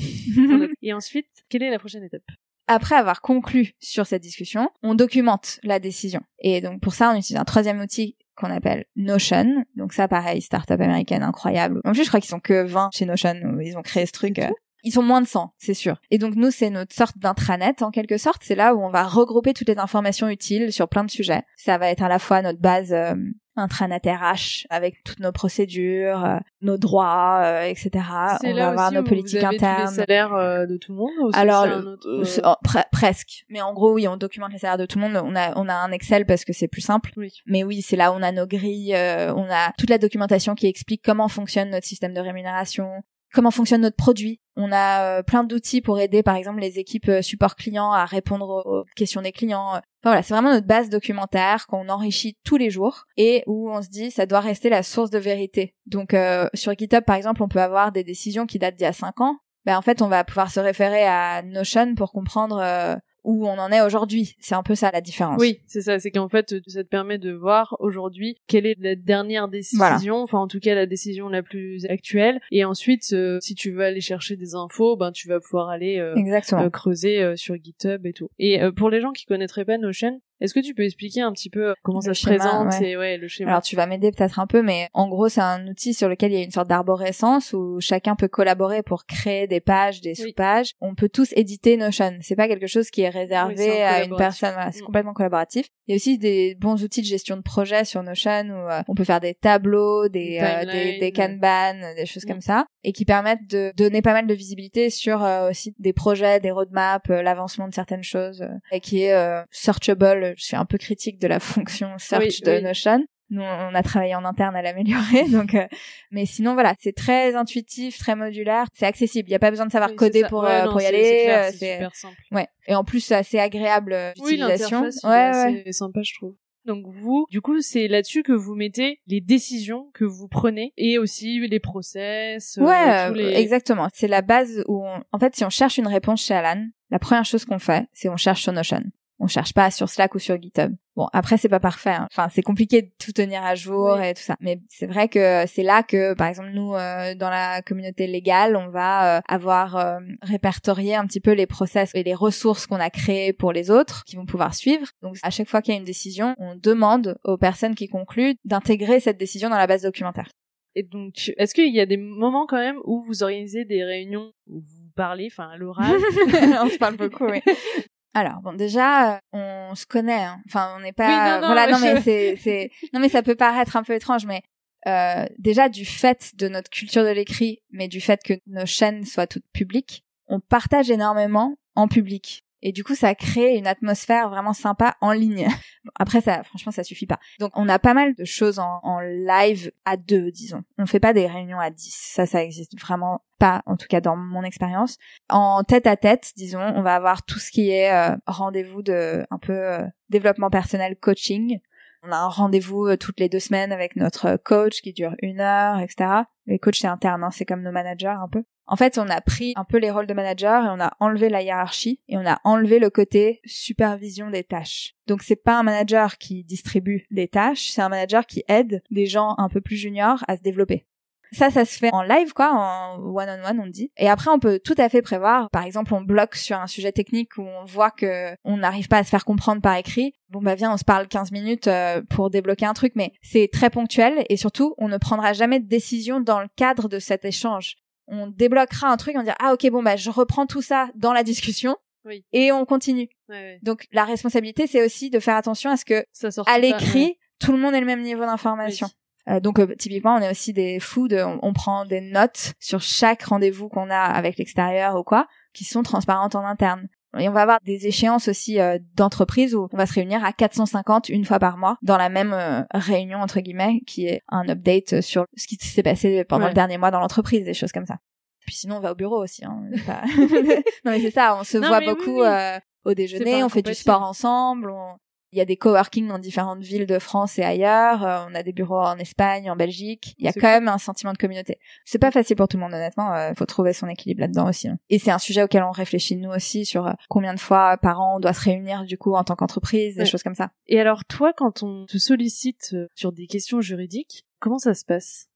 S1: Et ensuite, quelle est la prochaine étape?
S2: Après avoir conclu sur cette discussion, on documente la décision. Et donc pour ça, on utilise un troisième outil qu'on appelle Notion. Donc ça, pareil, start-up américaine incroyable. En plus, je crois qu'ils sont que 20 chez Notion. Ils ont créé ce truc. Euh, ils sont moins de 100, c'est sûr. Et donc nous, c'est notre sorte d'intranet en quelque sorte. C'est là où on va regrouper toutes les informations utiles sur plein de sujets. Ça va être à la fois notre base euh, intranet RH avec toutes nos procédures, euh, nos droits, euh, etc.
S1: On va avoir nos politiques internes. les salaires euh, de tout le monde.
S2: Alors oh, presque, mais en gros oui, on documente les salaires de tout le monde. On a on a un Excel parce que c'est plus simple.
S1: Oui.
S2: Mais oui, c'est là où on a nos grilles, on a toute la documentation qui explique comment fonctionne notre système de rémunération, comment fonctionne notre produit. On a euh, plein d'outils pour aider, par exemple, les équipes support clients à répondre aux questions des clients. Voilà, c'est vraiment notre base documentaire qu'on enrichit tous les jours et où on se dit ça doit rester la source de vérité. Donc euh, sur GitHub, par exemple, on peut avoir des décisions qui datent d'il y a cinq ans. Ben en fait, on va pouvoir se référer à Notion pour comprendre où on en est aujourd'hui. C'est un peu ça la différence.
S1: Oui, c'est ça. C'est qu'en fait, ça te permet de voir aujourd'hui quelle est la dernière décision, enfin en tout cas la décision la plus actuelle. Et ensuite, euh, si tu veux aller chercher des infos, ben tu vas pouvoir aller euh, euh, creuser sur GitHub et tout. Et pour les gens qui connaîtraient pas Notion, est-ce que tu peux expliquer un petit peu euh, comment ça se présente et ouais, le schéma
S2: Alors tu vas m'aider peut-être un peu, mais en gros c'est un outil sur lequel il y a une sorte d'arborescence où chacun peut collaborer pour créer des pages, des sous-pages. On peut tous éditer Notion. C'est pas quelque chose qui est réservé à une personne. Voilà, c'est mm. complètement collaboratif. Il y a aussi des bons outils de gestion de projet sur Notion où euh, on peut faire des tableaux, des euh, des, des, Kanban, des choses mm. comme ça, et qui permettent de donner pas mal de visibilité sur aussi des projets, des roadmaps, l'avancement de certaines choses, et qui est searchable je suis un peu critique de la fonction search de Notion. Nous, on a travaillé en interne à l'améliorer, donc. Euh, mais sinon, voilà, c'est très intuitif, très modulaire, c'est accessible. Il n'y a pas besoin de savoir coder pour euh, pour y aller.
S1: Euh, c'est super simple.
S2: Ouais. Et en plus, c'est assez agréable d'utilisation.
S1: Oui, ouais, c'est sympa, je trouve. Donc vous, du coup, c'est là-dessus que vous mettez les décisions que vous prenez et aussi les process.
S2: Ouais, tous les... exactement. C'est la base où, en fait, si on cherche une réponse chez Alan, la première chose qu'on fait, c'est on cherche sur Notion on cherche pas sur Slack ou sur GitHub. Bon, après c'est pas parfait. Hein. Enfin, c'est compliqué de tout tenir à jour et tout ça. Mais c'est vrai que c'est là que, par exemple, nous euh, dans la communauté légale, on va euh, avoir euh, répertorié un petit peu les process et les ressources qu'on a créées pour les autres, qui vont pouvoir suivre. Donc, à chaque fois qu'il y a une décision, on demande aux personnes qui concluent d'intégrer cette décision dans la base documentaire.
S1: Et donc, est-ce qu'il y a des moments quand même où vous organisez des réunions où vous parlez, enfin à l'oral?
S2: On se parle beaucoup, oui. Alors bon déjà euh, on se connaît hein. enfin on n'est pas voilà non mais c'est c'est non mais ça peut paraître un peu étrange mais euh, déjà du fait de notre culture de l'écrit mais du fait que nos chaînes soient toutes publiques on partage énormément en public et du coup, ça crée une atmosphère vraiment sympa en ligne. après, ça, franchement, ça suffit pas. Donc, on a pas mal de choses en, en live à deux, disons. On fait pas des réunions à dix. Ça, ça existe vraiment pas, en tout cas dans mon expérience. En tête à tête, disons, on va avoir tout ce qui est euh, rendez-vous de un peu euh, développement personnel, coaching. On a un rendez-vous euh, toutes les deux semaines avec notre coach qui dure une heure, etc. Les coachs c'est interne, hein, c'est comme nos managers un peu. En fait, on a pris un peu les rôles de manager et on a enlevé la hiérarchie et on a enlevé le côté supervision des tâches. Donc c'est pas un manager qui distribue des tâches, c'est un manager qui aide des gens un peu plus juniors à se développer. Ça, ça se fait en live, quoi, en one-on-one, on dit. Et après, on peut tout à fait prévoir. Par exemple, on bloque sur un sujet technique où on voit que on n'arrive pas à se faire comprendre par écrit. Bon, bah viens, on se parle 15 minutes euh, pour débloquer un truc, mais c'est très ponctuel et surtout, on ne prendra jamais de décision dans le cadre de cet échange. On débloquera un truc, on dira ah ok bon bah je reprends tout ça dans la discussion
S1: Oui.
S2: et on continue.
S1: Ouais, ouais.
S2: Donc la responsabilité c'est aussi de faire attention à ce que
S1: Ça
S2: à l'écrit
S1: ouais.
S2: tout le monde ait le même niveau d'information. Euh, donc euh, typiquement, on est aussi des fous de, on, on prend des notes sur chaque rendez-vous qu'on a avec l'extérieur ou quoi, qui sont transparentes en interne. Et on va avoir des échéances aussi euh, d'entreprise où on va se réunir à 450 une fois par mois dans la même euh, réunion entre guillemets, qui est un update sur ce qui s'est passé pendant
S1: Ouais.
S2: le dernier mois dans l'entreprise, des choses comme ça. Puis sinon, on va au bureau aussi. Hein, pas- non mais c'est ça, on se
S1: Non,
S2: voit
S1: oui,
S2: beaucoup
S1: oui.
S2: euh, au déjeuner, on fait du sport ensemble, on- il y a des coworking dans différentes villes de France et ailleurs. euh, on a des bureaux en Espagne, en Belgique. Il y a quand
S1: cool.
S2: même un sentiment de communauté. C'est pas facile pour tout le monde, honnêtement. euh, faut trouver son équilibre là-dedans aussi. hein. Et c'est un sujet auquel on réfléchit nous aussi sur euh, combien de fois par an on doit se réunir du coup en tant qu'entreprise, des choses comme ça.
S1: Et alors, toi, quand on te sollicite euh, sur des questions juridiques, comment ça se passe?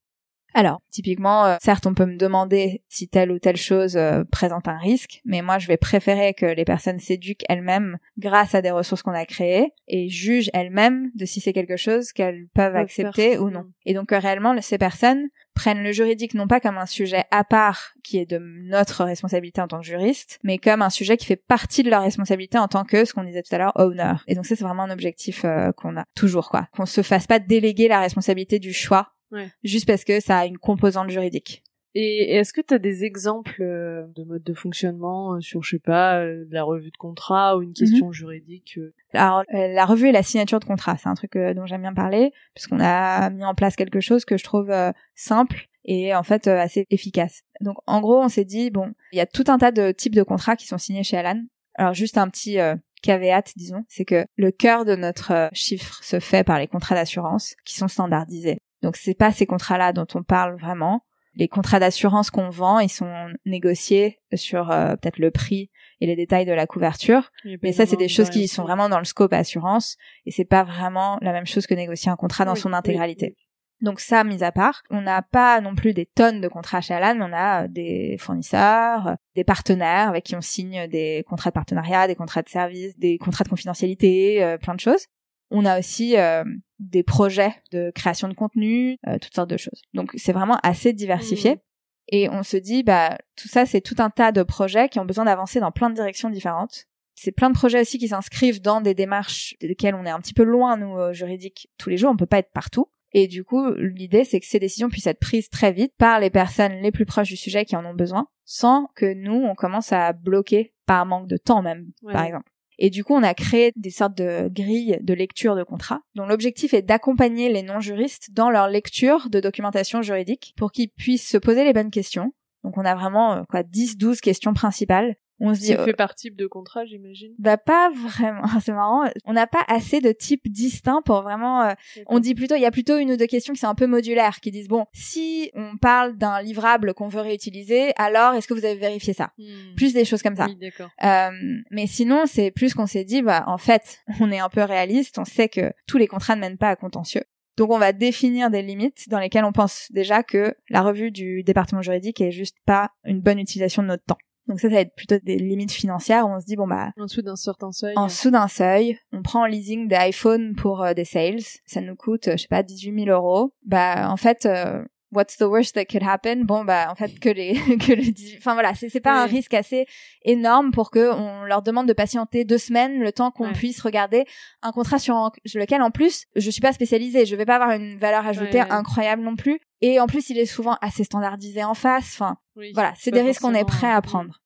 S2: Alors, typiquement, euh, certes, on peut me demander si telle ou telle chose euh, présente un risque, mais moi, je vais préférer que les personnes s'éduquent elles-mêmes grâce à des ressources qu'on a créées et jugent elles-mêmes de si c'est quelque chose qu'elles peuvent accepter ou non. Et donc, euh, réellement, le- ces personnes prennent le juridique non pas comme un sujet à part qui est de notre responsabilité en tant que juriste, mais comme un sujet qui fait partie de leur responsabilité en tant que, ce qu'on disait tout à l'heure, owner. Et donc ça, c'est vraiment un objectif qu'on a toujours, quoi. Qu'on se fasse pas déléguer la responsabilité du choix
S1: Ouais.
S2: juste parce que ça a une composante juridique.
S1: Et est-ce que tu as des exemples euh, de mode de fonctionnement euh, sur, je sais pas, euh, de la revue de contrat ou une question juridique
S2: Alors, la revue et la signature de contrat, c'est un truc dont j'aime bien parler, puisqu'on a mis en place quelque chose que je trouve simple et en fait assez efficace. Donc, en gros, on s'est dit, bon, il y a tout un tas de types de contrats qui sont signés chez Alan. Alors, juste un petit euh, caveat, disons, c'est que le cœur de notre chiffre se fait par les contrats d'assurance qui sont standardisés. Donc, c'est pas ces contrats-là dont on parle vraiment. Les contrats d'assurance qu'on vend, ils sont négociés sur euh, peut-être le prix et les détails de la couverture. Mais ça, c'est des
S1: de
S2: choses qui sont vraiment dans le scope assurance et c'est pas vraiment la même chose que négocier un contrat dans
S1: Oui,
S2: son intégralité.
S1: oui.
S2: Donc ça, mis à part, on n'a pas non plus des tonnes de contrats Alan, mais on a euh, des fournisseurs, euh, des partenaires avec qui on signe des contrats de partenariat, des contrats de service, des contrats de confidentialité, euh, plein de choses. On a aussi euh, des projets de création de contenu, euh, toutes sortes de choses. Donc c'est vraiment assez diversifié.
S1: Mhm.
S2: Et on se dit, bah, tout ça, c'est tout un tas de projets qui ont besoin d'avancer dans plein de directions différentes. C'est plein de projets aussi qui s'inscrivent dans des démarches desquelles on est un petit peu loin, nous, euh, juridiques, tous les jours. On peut pas être partout. Et du coup, l'idée, c'est que ces décisions puissent être prises très vite par les personnes les plus proches du sujet qui en ont besoin, sans que nous, on commence à bloquer par manque de temps même,
S1: Ouais.
S2: par exemple. Et du coup, on a créé des sortes de grilles de lecture de contrats, dont l'objectif est d'accompagner les non-juristes dans leur lecture de documentation juridique pour qu'ils puissent se poser les bonnes questions. Donc on a vraiment euh, quoi 10 12 questions principales. On se dit
S1: C'est
S2: euh,
S1: fait par type de contrat, j'imagine.
S2: bah pas vraiment, c'est marrant, on n'a pas assez de types distincts pour vraiment euh, on dit plutôt, il y a plutôt une ou deux questions qui sont un peu modulaires, qui disent bon, si on parle d'un livrable qu'on veut réutiliser, alors est-ce que vous avez vérifié ça?
S1: Hmm.
S2: Plus des choses comme ça.
S1: Oui, d'accord.
S2: Euh, mais sinon, c'est plus qu'on s'est dit, bah en fait, on est un peu réaliste, on sait que tous les contrats ne mènent pas à contentieux. Donc on va définir des limites dans lesquelles on pense déjà que la revue du département juridique est juste pas une bonne utilisation de notre temps. Donc ça, ça va être plutôt des limites financières où on se dit bon bah
S1: En dessous d'un certain seuil.
S2: en dessous d'un seuil, on prend en leasing des iPhones pour euh, des sales, ça nous coûte, euh, je sais pas, 18 000 euros. Bah, en fait, euh, what's the worst that could happen? Bon, bah, en fait, que les, que 18 enfin voilà, c'est c'est pas un risque assez énorme pour que on leur demande de patienter deux semaines le temps qu'on
S1: Ouais.
S2: puisse regarder un contrat sur, lequel, en plus, je suis pas spécialisée, je vais pas avoir une valeur ajoutée
S1: Ouais.
S2: incroyable non plus. Et en plus, il est souvent assez standardisé en face. Enfin,
S1: Oui,
S2: voilà, c'est des risques qu'on est prêt à prendre.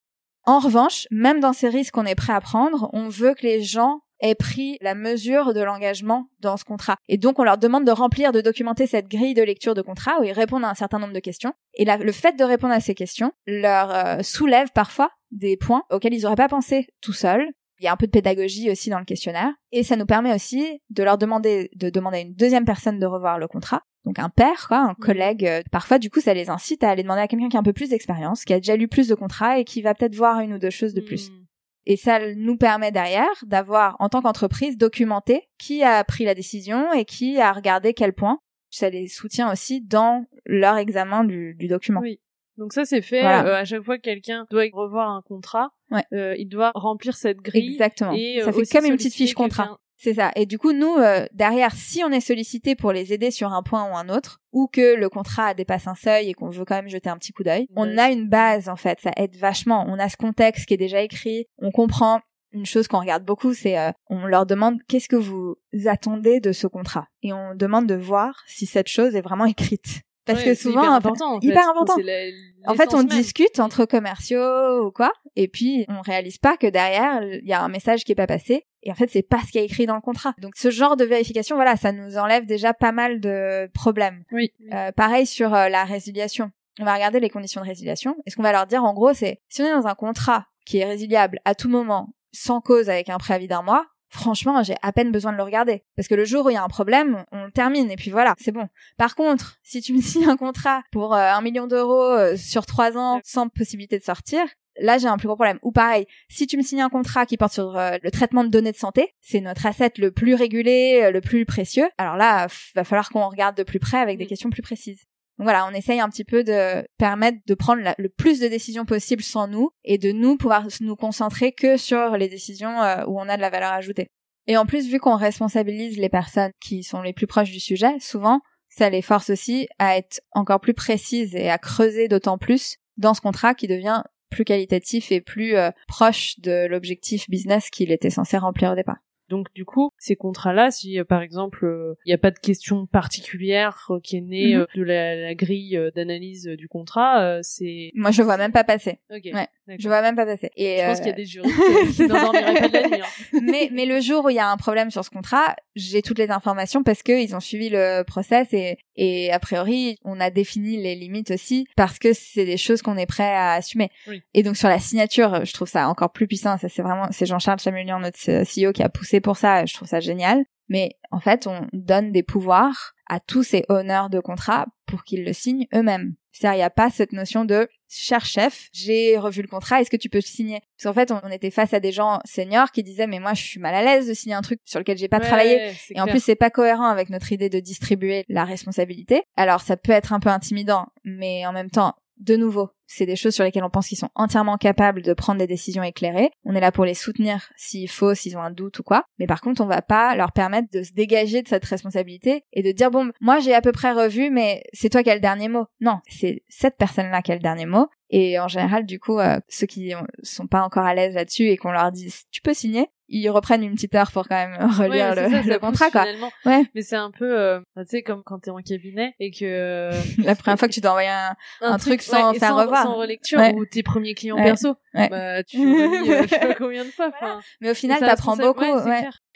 S2: En revanche, même dans ces risques qu'on est prêt à prendre, on veut que les gens aient pris la mesure de l'engagement dans ce contrat. Et donc, on leur demande de remplir, de documenter cette grille de lecture de contrat où ils répondent à un certain nombre de questions. Et le fait de répondre à ces questions leur euh, soulève parfois des points auxquels ils n'auraient pas pensé tout seuls. Il y a un peu de pédagogie aussi dans le questionnaire. Et ça nous permet aussi de leur demander, de demander à une deuxième personne de revoir le contrat. Donc un père, quoi, un collègue. Euh, Parfois, du coup, ça les incite à aller demander à quelqu'un qui a un peu plus d'expérience, qui a déjà lu plus de contrats et qui va peut-être voir une ou deux choses de plus.
S1: Mm.
S2: Et ça nous permet derrière d'avoir, en tant qu'entreprise, documenté qui a pris la décision et qui a regardé quel point. Ça les soutient aussi dans leur examen du, du document.
S1: Oui. Donc ça c'est fait
S2: Voilà.
S1: euh, à chaque fois que quelqu'un doit revoir un contrat,
S2: Ouais.
S1: euh, il doit remplir cette grille.
S2: Exactement.
S1: Et, euh,
S2: ça fait comme une petite fiche contrat. C'est ça. Et du coup, nous, euh, derrière, si on est sollicité pour les aider sur un point ou un autre, ou que le contrat dépasse un seuil et qu'on veut quand même jeter un petit coup d'œil, on a une base, en fait. Ça aide vachement. On a ce contexte qui est déjà écrit. On comprend. Une chose qu'on regarde beaucoup, c'est euh, on leur demande qu'est-ce que vous attendez de ce contrat? Et on demande de voir si cette chose est vraiment écrite. Parce
S1: Ouais,
S2: que souvent,
S1: hyper
S2: en fait-
S1: important, en
S2: hyper
S1: fait.
S2: important.
S1: C'est la-
S2: en fait, on
S1: même.
S2: discute entre commerciaux ou quoi, et puis on réalise pas que derrière il y a un message qui est pas passé. Et en fait, c'est pas ce qui est écrit dans le contrat. Donc, ce genre de vérification, voilà, ça nous enlève déjà pas mal de problèmes.
S1: Oui.
S2: Euh, pareil sur euh, la résiliation. On va regarder les conditions de résiliation. Et ce qu'on va leur dire, en gros, c'est si on est dans un contrat qui est résiliable à tout moment, sans cause, avec un préavis d'un mois, franchement, j'ai à peine besoin de le regarder. Parce que le jour où il y a un problème, on le termine et puis voilà, c'est bon. Par contre, si tu me signes un contrat pour euh, un million d'euros euh, sur trois ans sans possibilité de sortir, là j'ai un plus gros problème. Ou pareil, si tu me signes un contrat qui porte sur euh, le traitement de données de santé, c'est notre asset le plus régulé, le plus précieux. Alors là, va falloir qu'on regarde de plus près avec des questions plus précises. Voilà, on essaye un petit peu de permettre de prendre le plus de décisions possible sans nous et de nous pouvoir nous concentrer que sur les décisions euh, où on a de la valeur ajoutée. Et en plus, vu qu'on responsabilise les personnes qui sont les plus proches du sujet, souvent, ça les force aussi à être encore plus précises et à creuser d'autant plus dans ce contrat qui devient plus qualitatif et plus euh, proche de l'objectif business qu'il était censé remplir au départ.
S1: Donc du coup, ces contrats-là, si euh, par exemple euh, il n'y a pas de question particulière euh, qui est née
S2: Mhm.
S1: euh, de la, la grille euh, d'analyse euh, du contrat, euh, c'est
S2: Moi, je vois même pas passer.
S1: ok.
S2: Ouais. Je vois même pas passer. Et
S1: Je pense
S2: euh,
S1: qu'il y a des juristes euh, qui n'endormiraient pas de la nuit. hein.
S2: mais mais le jour où il y a un problème sur ce contrat, j'ai toutes les informations parce que ils ont suivi le process et et a priori on a défini les limites aussi parce que c'est des choses qu'on est prêt à assumer.
S1: Oui.
S2: Et donc sur la signature, je trouve ça encore plus puissant. Ça c'est vraiment c'est Jean-Charles Chamulian notre CEO qui a poussé pour ça. Je trouve ça génial. Mais en fait, on donne des pouvoirs à tous ces honneurs de contrat pour qu'ils le signent eux-mêmes. C'est-à-dire, il n'y a pas cette notion de cher chef, j'ai revu le contrat, est-ce que tu peux signer? Parce qu'en fait, on, on était face à des gens seniors qui disaient mais moi je suis mal à l'aise de signer un truc sur lequel j'ai pas
S1: Ouais,
S2: travaillé.
S1: ouais,
S2: Et en plus, c'est pas cohérent avec notre idée de distribuer la responsabilité. Alors, ça peut être un peu intimidant, mais en même temps, de nouveau, c'est des choses sur lesquelles on pense qu'ils sont entièrement capables de prendre des décisions éclairées. On est là pour les soutenir s'il faut, s'ils ont un doute ou quoi. Mais par contre, on va pas leur permettre de se dégager de cette responsabilité et de dire bon, moi j'ai à peu près revu, mais c'est toi qui as le dernier mot. Non, c'est cette personne-là qui a le dernier mot. Et en général, du coup, euh, ceux qui ont- sont pas encore à l'aise là-dessus et qu'on leur dit tu peux signer, ils reprennent une petite heure pour quand même relire
S1: Ouais,
S2: le,
S1: ça,
S2: le
S1: ça
S2: contrat quoi. Ouais.
S1: Mais c'est un peu, euh, tu sais, comme quand t'es en cabinet et que
S2: La première fois que tu dois envoyer un, Un truc sans faire revoir.
S1: Sans relecture
S2: Ouais.
S1: ou tes premiers clients
S2: Ouais.
S1: perso,
S2: Ouais.
S1: bah tu relis, euh, je sais pas combien de fois. Enfin,
S2: mais au final, t'apprends beaucoup.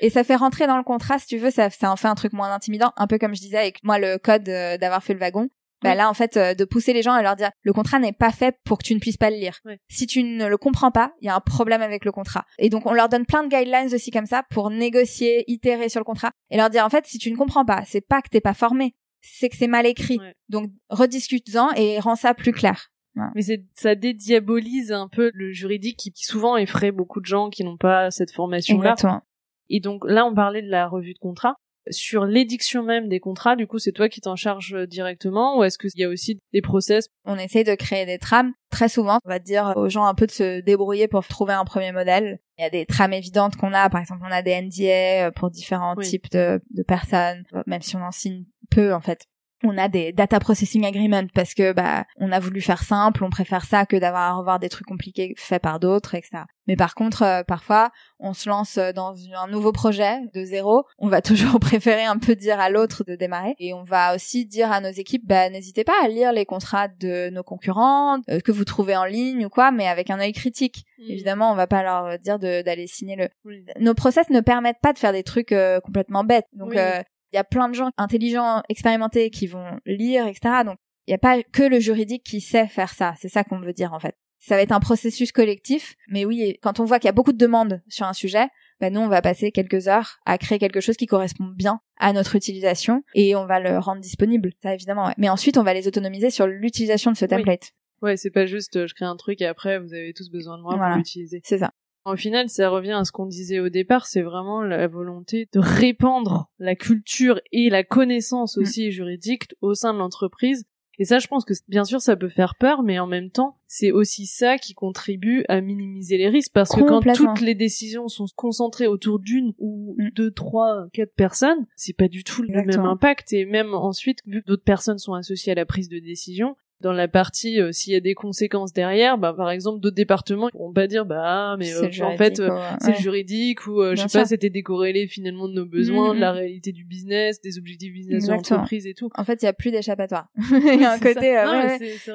S2: Et ça fait rentrer dans le contrat, si tu veux, ça, ça en fait un truc moins intimidant, un peu comme je disais avec moi le code euh, d'avoir fait le wagon. Bah là, en fait, euh, de pousser les gens à leur dire, le contrat n'est pas fait pour que tu ne puisses pas le lire.
S1: Ouais.
S2: Si tu ne le comprends pas, il y a un problème avec le contrat. Et donc, on leur donne plein de guidelines aussi comme ça pour négocier, itérer sur le contrat et leur dire, en fait, si tu ne comprends pas, c'est pas que t'es pas formé, c'est que c'est mal écrit.
S1: Ouais.
S2: Donc, rediscute-en et rends ça plus clair.
S1: Mais c'est, ça dédiabolise un peu le juridique qui, qui souvent effraie beaucoup de gens qui n'ont pas cette formation-là.
S2: Exactement.
S1: Et donc là, on parlait de la revue de contrat. Sur l'édiction même des contrats, du coup, c'est toi qui t'en charges euh, directement ou est-ce qu'il y a aussi des process?
S2: On essaye de créer des trames. Très souvent, on va dire aux gens un peu de se débrouiller pour trouver un premier modèle. Il y a des trames évidentes qu'on a. Par exemple, on a des NDA pour différents
S1: Oui.
S2: types de, de personnes, même si on en signe peu, en fait. On a des data processing agreements parce que bah on a voulu faire simple, on préfère ça que d'avoir à revoir des trucs compliqués faits par d'autres, etc. Mais par contre, euh, parfois, on se lance euh, dans un nouveau projet de zéro. On va toujours préférer un peu dire à l'autre de démarrer, et on va aussi dire à nos équipes, bah n'hésitez pas à lire les contrats de nos concurrents euh, que vous trouvez en ligne ou quoi, mais avec un œil critique. Évidemment, on va pas leur dire de- d'aller signer le. Nos process ne permettent pas de faire des trucs euh, complètement bêtes. Donc
S1: Oui.
S2: Il y a plein de gens intelligents, expérimentés qui vont lire, etc. Donc il n'y a pas que le juridique qui sait faire ça. C'est ça qu'on veut dire en fait. ça va être un processus collectif. Mais oui, quand on voit qu'il y a beaucoup de demandes sur un sujet, ben nous, on va passer quelques heures à créer quelque chose qui correspond bien à notre utilisation et on va le rendre disponible, ça évidemment. Ouais. Mais ensuite, on va les autonomiser sur l'utilisation de ce template.
S1: Ouais, c'est pas juste euh, je crée un truc et après vous avez tous besoin de moi pour l'utiliser.
S2: C'est ça.
S1: Au final, ça revient à ce qu'on disait au départ, c'est vraiment la volonté de répandre la culture et la connaissance mm. aussi juridique au sein de l'entreprise et ça, je pense que bien sûr, ça peut faire peur, mais en même temps, c'est aussi ça qui contribue à minimiser les risques, parce que quand toutes les décisions sont concentrées autour d'une ou mm. deux, trois, quatre personnes, c'est pas du tout le même impact. Et même ensuite, vu que d'autres personnes sont associées à la prise de décision, dans la partie euh, s'il y a des conséquences derrière bah par exemple d'autres départements ils pourront pas dire bah mais euh, en fait euh, c'est juridique ou je sais pas c'était décorrélé finalement de nos besoins de la réalité du business des objectifs business de l'entreprise et tout.
S2: En fait il y a plus d'échappatoire. Il y a un côté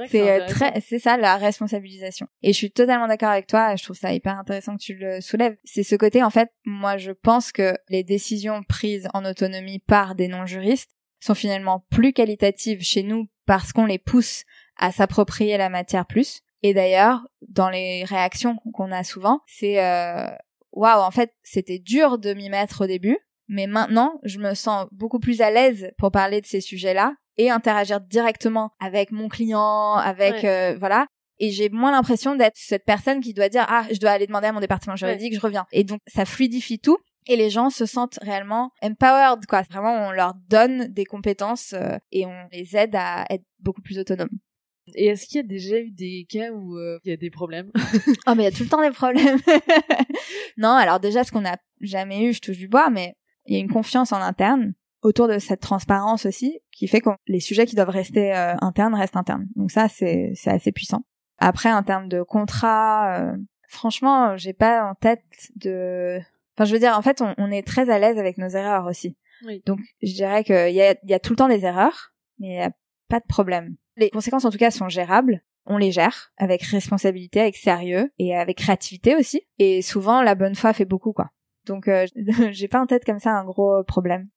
S2: c'est très c'est ça la responsabilisation. Et je suis totalement d'accord avec toi je trouve ça hyper intéressant que tu le soulèves. C'est ce côté en fait moi je pense que les décisions prises en autonomie par des non juristes sont finalement plus qualitatives chez nous parce qu'on les pousse à s'approprier la matière plus. Et d'ailleurs, dans les réactions qu'on a souvent, c'est euh, waouh, en fait, c'était dur de m'y mettre au début, mais maintenant, je me sens beaucoup plus à l'aise pour parler de ces sujets-là et interagir directement avec mon client, avec euh, voilà. Et j'ai moins l'impression d'être cette personne qui doit dire ah je dois aller demander à mon département juridique, je reviens. Et donc ça fluidifie tout et les gens se sentent réellement empowered quoi. Vraiment on leur donne des compétences euh, et on les aide à être beaucoup plus autonomes.
S1: Et est-ce qu'il y a déjà eu des cas où euh, il y a des problèmes
S2: Oh mais il y a tout le temps des problèmes. non, alors déjà ce qu'on n'a jamais eu, je touche du bois, mais il y a une confiance en interne autour de cette transparence aussi qui fait que les sujets qui doivent rester euh, internes restent internes. Donc ça c'est c'est assez puissant. Après en termes de contrat, euh, franchement, j'ai pas en tête de Enfin, je veux dire, en fait, on, on est très à l'aise avec nos erreurs aussi. Oui. Donc, je dirais qu'il y a, y a tout le temps des erreurs, mais il n'y a pas de problème. Les conséquences, en tout cas, sont gérables. On les gère avec responsabilité, avec sérieux et avec créativité aussi. Et souvent, la bonne foi fait beaucoup, quoi. Donc, euh, j'ai pas en tête comme ça un gros problème.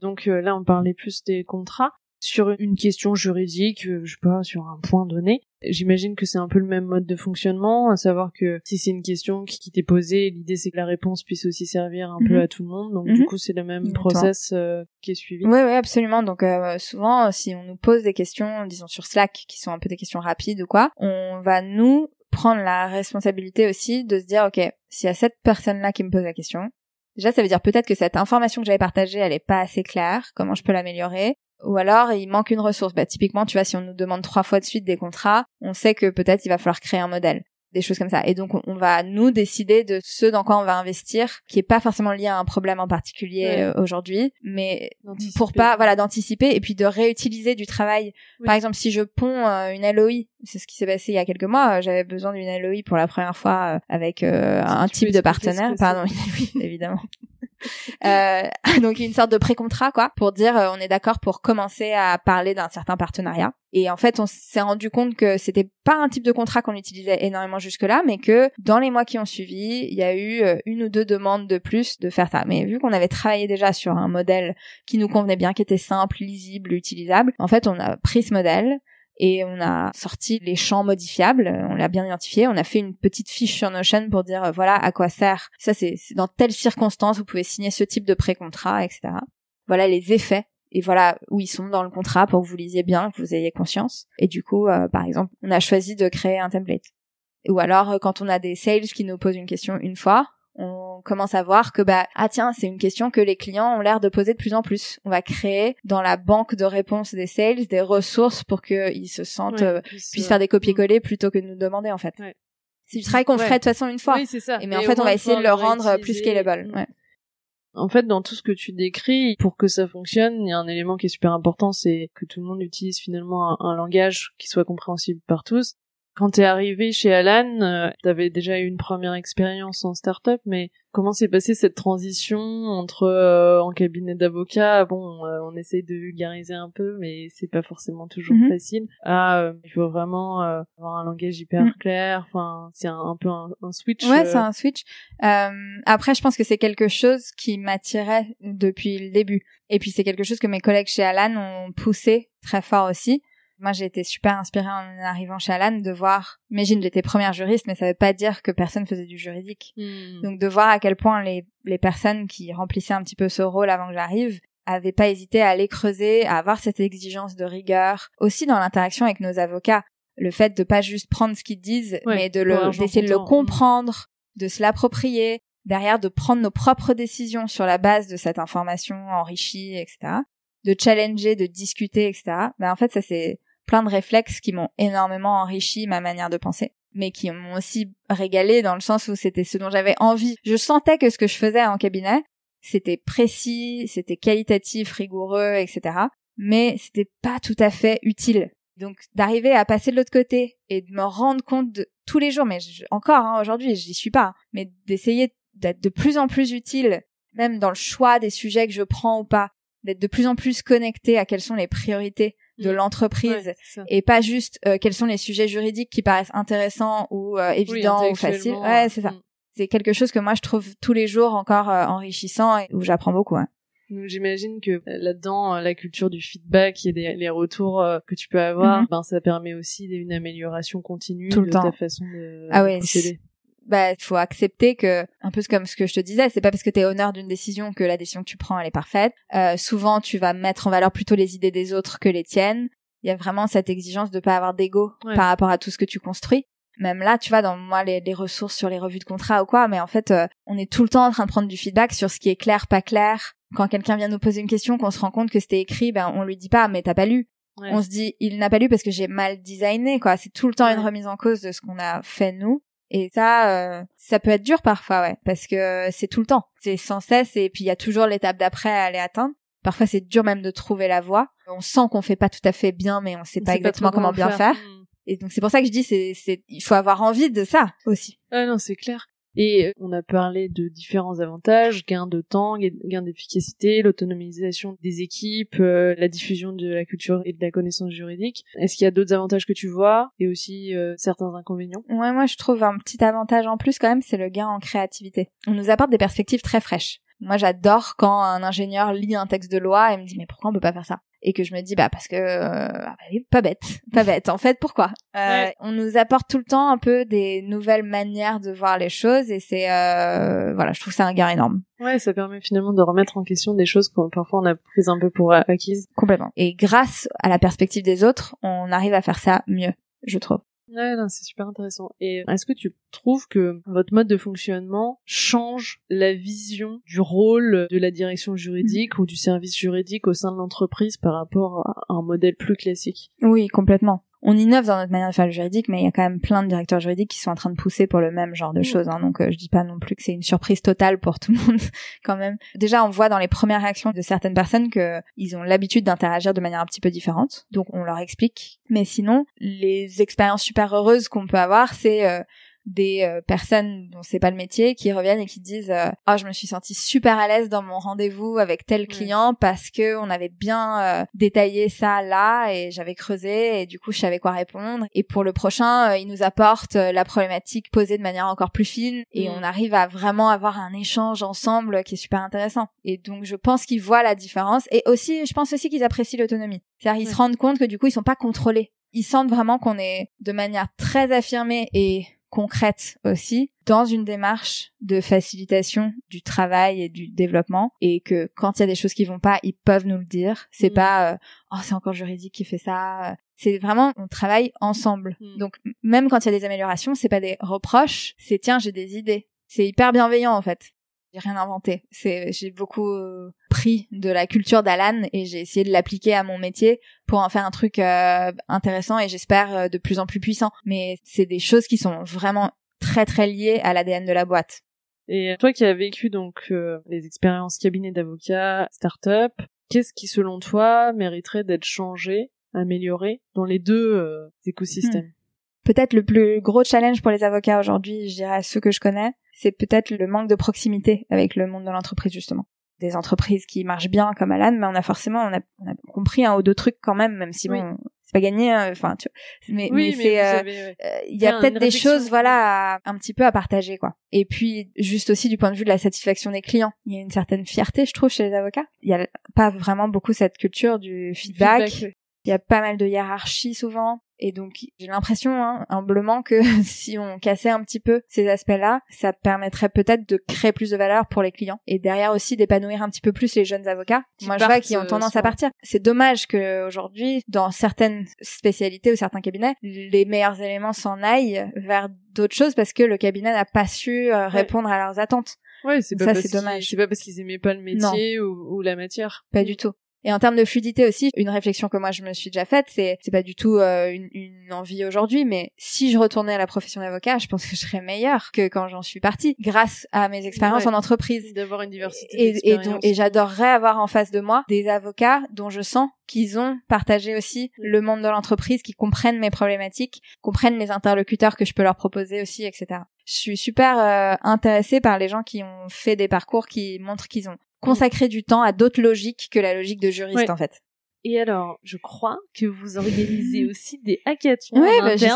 S1: Donc euh, là, on parlait plus des contrats sur une question juridique, euh, je sais pas, sur un point donné. J'imagine que c'est un peu le même mode de fonctionnement, à savoir que si c'est une question qui, t'est posée, l'idée c'est que la réponse puisse aussi servir un peu mhm. à tout le monde. Donc du mhm. coup, c'est le même process euh, qui est suivi.
S2: Oui, oui, absolument. Donc euh, souvent, si on nous pose des questions, disons sur Slack, qui sont un peu des questions rapides ou quoi, on va nous prendre la responsabilité aussi de se dire, ok, s'il y a cette personne-là qui me pose la question, Déjà, ça veut dire peut-être que cette information que j'avais partagée, elle est pas assez claire. Comment je peux l'améliorer? Ou alors il manque une ressource. Bah typiquement, tu vois, si on nous demande trois fois de suite des contrats, on sait que peut-être il va falloir créer un modèle des choses comme ça. Et donc on va nous décider de ce dans quoi on va investir, qui est pas forcément lié à un problème en particulier euh, aujourd'hui, mais pour pas voilà d'anticiper et puis de réutiliser du travail. Par exemple, si je ponds euh, une LOI, c'est ce qui s'est passé il y a quelques mois, j'avais besoin d'une LOI pour la première fois euh, avec un type de partenaire, pardon, évidemment. Euh, donc une sorte de pré-contrat quoi, pour dire euh, on est d'accord pour commencer à parler d'un certain partenariat. Et en fait, on s'est rendu compte que c'était pas un type de contrat qu'on utilisait énormément jusque-là, mais que dans les mois qui ont suivi, il y a eu euh, une ou deux demandes de plus de faire ça. Mais vu qu'on avait travaillé déjà sur un modèle qui nous convenait bien, qui était simple, lisible, utilisable, en fait, on a pris ce modèle, et on a sorti les champs modifiables, on l'a bien identifié, on a fait une petite fiche sur Notion pour dire euh, voilà à quoi sert. Ça c'est dans telle circonstance vous pouvez signer ce type de pré-contrat, etc. Voilà les effets et voilà où ils sont dans le contrat pour que vous lisiez bien, que vous ayez conscience. Et du coup, euh, par exemple, on a choisi de créer un template. Ou alors euh, quand on a des sales qui nous posent une question une fois, on commence à voir que bah ah tiens c'est une question que les clients ont l'air de poser de plus en plus. On va créer dans la banque de réponses des sales des ressources pour qu'ils se sentent euh, puissent, faire des copier-coller plutôt que de nous demander en fait. C'est du travail qu'on ferait de toute façon une fois.
S1: Oui, c'est ça.
S2: mais en fait on va essayer de le rendre plus scalable. Ouais.
S1: En fait, dans tout ce que tu décris, pour que ça fonctionne, il y a un élément qui est super important, c'est que tout le monde utilise finalement un, un langage qui soit compréhensible par tous. Quand t'es arrivé chez Alan, euh, t'avais déjà eu une première expérience en start-up, mais comment s'est passée cette transition entre euh, en cabinet d'avocat, bon, euh, on essaye de vulgariser un peu, mais c'est pas forcément toujours mhm. facile. Ah, il faut vraiment avoir un langage hyper mhm. clair. Enfin, c'est un, peu un, switch.
S2: Ouais, c'est un switch. après, je pense que c'est quelque chose qui m'attirait depuis le début. Et puis c'est quelque chose que mes collègues chez Alan ont poussé très fort aussi Moi, j'ai été super inspirée en arrivant chez Alan de voir, imagine, j'étais première juriste, mais ça veut pas dire que personne faisait du juridique.
S1: Hmm.
S2: Donc, de voir à quel point les, les personnes qui remplissaient un petit peu ce rôle avant que j'arrive avaient pas hésité à aller creuser, à avoir cette exigence de rigueur. Aussi dans l'interaction avec nos avocats, le fait de pas juste prendre ce qu'ils disent,
S1: Ouais,
S2: mais de le, d'essayer de le
S1: comptant.
S2: comprendre, de se l'approprier, derrière de prendre nos propres décisions sur la base de cette information enrichie, etc. De challenger, de discuter, etc. Ben, en fait, ça c'est plein de réflexes qui m'ont énormément enrichi ma manière de penser mais qui m'ont aussi régalé dans le sens où c'était ce dont j'avais envie. Je sentais que ce que je faisais en cabinet, c'était précis, c'était qualitatif, rigoureux, etc. Mais c'était pas tout à fait utile. Donc d'arriver à passer de l'autre côté et de me rendre compte de tous les jours, mais encore hein, aujourd'hui, j'y suis pas, mais d'essayer d'être de plus en plus utile, même dans le choix des sujets que je prends ou pas, d'être de plus en plus connecté à quelles sont les priorités de
S1: Mm.
S2: l'entreprise
S1: Ouais,
S2: et pas juste euh, quels sont les sujets juridiques qui paraissent intéressants ou euh,
S1: Oui,
S2: évidents ou faciles. Ouais, c'est ça.
S1: hmm.
S2: C'est quelque chose que moi je trouve tous les jours encore euh, enrichissant et où j'apprends beaucoup. hein.
S1: J'imagine que là-dedans, la culture du feedback et des, les retours que tu peux avoir,
S2: Mhm.
S1: ben ça permet aussi une amélioration continue
S2: Tout le
S1: de
S2: temps.
S1: ta façon de
S2: Ah ouais,
S1: procéder.
S2: Bah, faut accepter que, un peu comme ce que je te disais, c'est pas parce que t'es honneur d'une décision que la décision que tu prends elle est parfaite. Euh, souvent, tu vas mettre en valeur plutôt les idées des autres que les tiennes. Il y a vraiment cette exigence de pas avoir d'ego
S1: Ouais.
S2: par rapport à tout ce que tu construis. Même là, tu vois, dans moi, les, les ressources sur les revues de contrat ou quoi, mais en fait, euh, on est tout le temps en train de prendre du feedback sur ce qui est clair, pas clair. Quand quelqu'un vient nous poser une question, qu'on se rend compte que c'était écrit, ben on lui dit pas, mais t'as pas lu.
S1: Ouais.
S2: On se dit, il n'a pas lu parce que j'ai mal designé, quoi. C'est tout le temps une remise en cause de ce qu'on a fait nous. Et ça, euh, ça peut être dur parfois, ouais, parce que c'est tout le temps. C'est sans cesse, et puis il y a toujours l'étape d'après à aller atteindre. Parfois, c'est dur même de trouver la voie. On sent qu'on fait pas tout à fait bien, mais on sait
S1: On
S2: pas
S1: sait
S2: exactement comment bien faire.
S1: Hmm.
S2: Et donc c'est pour ça que je dis, c'est, c'est, il faut avoir envie de ça aussi.
S1: Ah non, c'est clair. Et on a parlé de différents avantages, gain de temps, gain d'efficacité, l'autonomisation des équipes, euh, la diffusion de la culture et de la connaissance juridique. Est-ce qu'il y a d'autres avantages que tu vois et aussi euh, certains inconvénients?
S2: Ouais, moi je trouve un petit avantage en plus quand même, c'est le gain en créativité. On nous apporte des perspectives très fraîches. Moi j'adore quand un ingénieur lit un texte de loi et me dit mais pourquoi on peut pas faire ça? Et que je me dis bah parce que euh, ah bah pas bête, pas bête. En fait pourquoi? Euh,
S1: Ouais.
S2: On nous apporte tout le temps un peu des nouvelles manières de voir les choses et c'est euh, voilà je trouve ça un gain énorme
S1: Ouais, ça permet finalement de remettre en question des choses qu'on parfois on a prises un peu pour a- acquises.
S2: complètement. Et grâce à la perspective des autres, on arrive à faire ça mieux, je trouve.
S1: Ouais, non, c'est super intéressant. Et est-ce que tu trouves que votre mode de fonctionnement change la vision du rôle de la direction juridique ou du service juridique au sein de l'entreprise par rapport à un modèle plus classique?
S2: Oui, complètement. On innove dans notre manière de faire le juridique, mais il y a quand même plein de directeurs juridiques qui sont en train de pousser pour le même genre de
S1: Mm.
S2: choses. Hein, donc euh, je dis pas non plus que c'est une surprise totale pour tout le monde quand même. Déjà, on voit dans les premières réactions de certaines personnes que ils ont l'habitude d'interagir de manière un petit peu différente. Donc on leur explique. Mais sinon, les expériences super heureuses qu'on peut avoir, c'est euh, des euh, personnes dont c'est pas le métier qui reviennent et qui disent euh, ah je me suis sentie super à l'aise dans mon rendez-vous avec tel client parce que on avait bien euh, détaillé ça là et j'avais creusé et du coup je savais quoi répondre. Et pour le prochain euh, il nous apporte euh, la problématique posée de manière encore plus fine et
S1: Mm.
S2: on arrive à vraiment avoir un échange ensemble qui est super intéressant. Et donc je pense qu'ils voient la différence et aussi je pense aussi qu'ils apprécient l'autonomie. C'est-à-dire ils se rendent compte que du coup ils sont pas contrôlés. Ils sentent vraiment qu'on est de manière très affirmée et concrète aussi dans une démarche de facilitation du travail et du développement. Et que quand il y a des choses qui vont pas ils peuvent nous le dire. C'est
S1: Mm.
S2: pas euh, oh c'est encore juridique qui fait ça. C'est vraiment on travaille ensemble.
S1: Mm.
S2: donc même quand il y a des améliorations c'est pas des reproches. C'est tiens j'ai des idées. C'est hyper bienveillant en fait j'ai rien inventé. C'est j'ai beaucoup euh, pris de la culture d'Alan et j'ai essayé de l'appliquer à mon métier pour en faire un truc euh, intéressant et j'espère euh, de plus en plus puissant. Mais c'est des choses qui sont vraiment très très liées à l'ADN de la boîte.
S1: Et toi qui as vécu donc euh, les expériences cabinet d'avocats, start-up, qu'est-ce qui selon toi mériterait d'être changé, amélioré dans les deux euh, écosystèmes?
S2: Peut-être le plus gros challenge pour les avocats aujourd'hui, je dirais ceux que je connais, c'est peut-être le manque de proximité avec le monde de l'entreprise justement. Des entreprises qui marchent bien comme Alan, mais on a forcément on a, on a compris un ou deux trucs quand même, même si
S1: Oui.
S2: bon c'est pas gagné. hein, Enfin, tu vois. mais,
S1: Oui, mais,
S2: c'est euh,
S1: ouais.
S2: euh, il y a peut-être des choses voilà à- un petit peu à partager quoi et puis juste aussi du point de vue de la satisfaction des clients il y a une certaine fierté je trouve chez les avocats il y a pas vraiment beaucoup cette culture du feedback. Il y a pas mal de hiérarchie souvent. Et donc, j'ai l'impression, hein, humblement, que si on cassait un petit peu ces aspects-là, ça permettrait peut-être de créer plus de valeur pour les clients. Et derrière aussi d'épanouir un petit peu plus les jeunes avocats. Moi, je vois qui ont
S1: euh,
S2: tendance à partir. C'est dommage que aujourd'hui, dans certaines spécialités ou certains cabinets, les meilleurs éléments s'en aillent vers d'autres choses parce que le cabinet n'a pas su euh, répondre à leurs attentes.
S1: Ouais, c'est pas,
S2: Ça,
S1: parce
S2: c'est
S1: qu'ils-
S2: dommage.
S1: C'est pas parce qu'ils aimaient pas le métier ou, ou la matière.
S2: Pas du tout. Et en termes de fluidité aussi, une réflexion que moi je me suis déjà faite, c'est c'est pas du tout euh, une, une envie aujourd'hui, mais si je retournais à la profession d'avocat, je pense que je serais meilleure que quand j'en suis partie, grâce à mes expériences
S1: Ouais.
S2: en entreprise.
S1: D'avoir une diversité
S2: Et, donc- et j'adorerais avoir en face de moi des avocats dont je sens qu'ils ont partagé aussi le monde de l'entreprise, qui comprennent mes problématiques, comprennent les interlocuteurs que je peux leur proposer aussi, etc. Je suis super euh, intéressée par les gens qui ont fait des parcours qui montrent qu'ils ont consacré du temps à d'autres logiques que la logique de juriste
S1: Ouais.
S2: en fait.
S1: Et alors, je crois que vous organisez aussi des hackathons
S2: Ouais, bah, ouais,
S1: tous
S2: c'est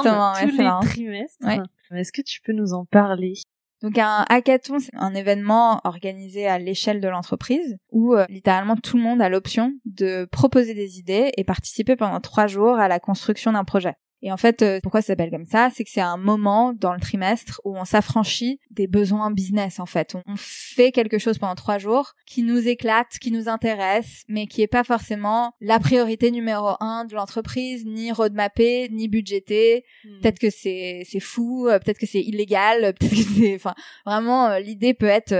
S1: les
S2: marrant.
S1: trimestres.
S2: Ouais.
S1: Est-ce que tu peux nous en parler?
S2: Donc un hackathon, c'est un événement organisé à l'échelle de l'entreprise où euh, littéralement tout le monde a l'option de proposer des idées et participer pendant trois jours à la construction d'un projet. Et en fait, euh, pourquoi ça s'appelle comme ça? C'est que c'est un moment dans le trimestre où on s'affranchit des besoins business. En fait, on, fait quelque chose pendant trois jours qui nous éclate, qui nous intéresse, mais qui est pas forcément la priorité numéro un de l'entreprise, ni roadmappé, ni budgété, peut-être que c'est c'est fou, euh, peut-être que c'est illégal, euh, peut-être que c'est enfin vraiment l'idée peut être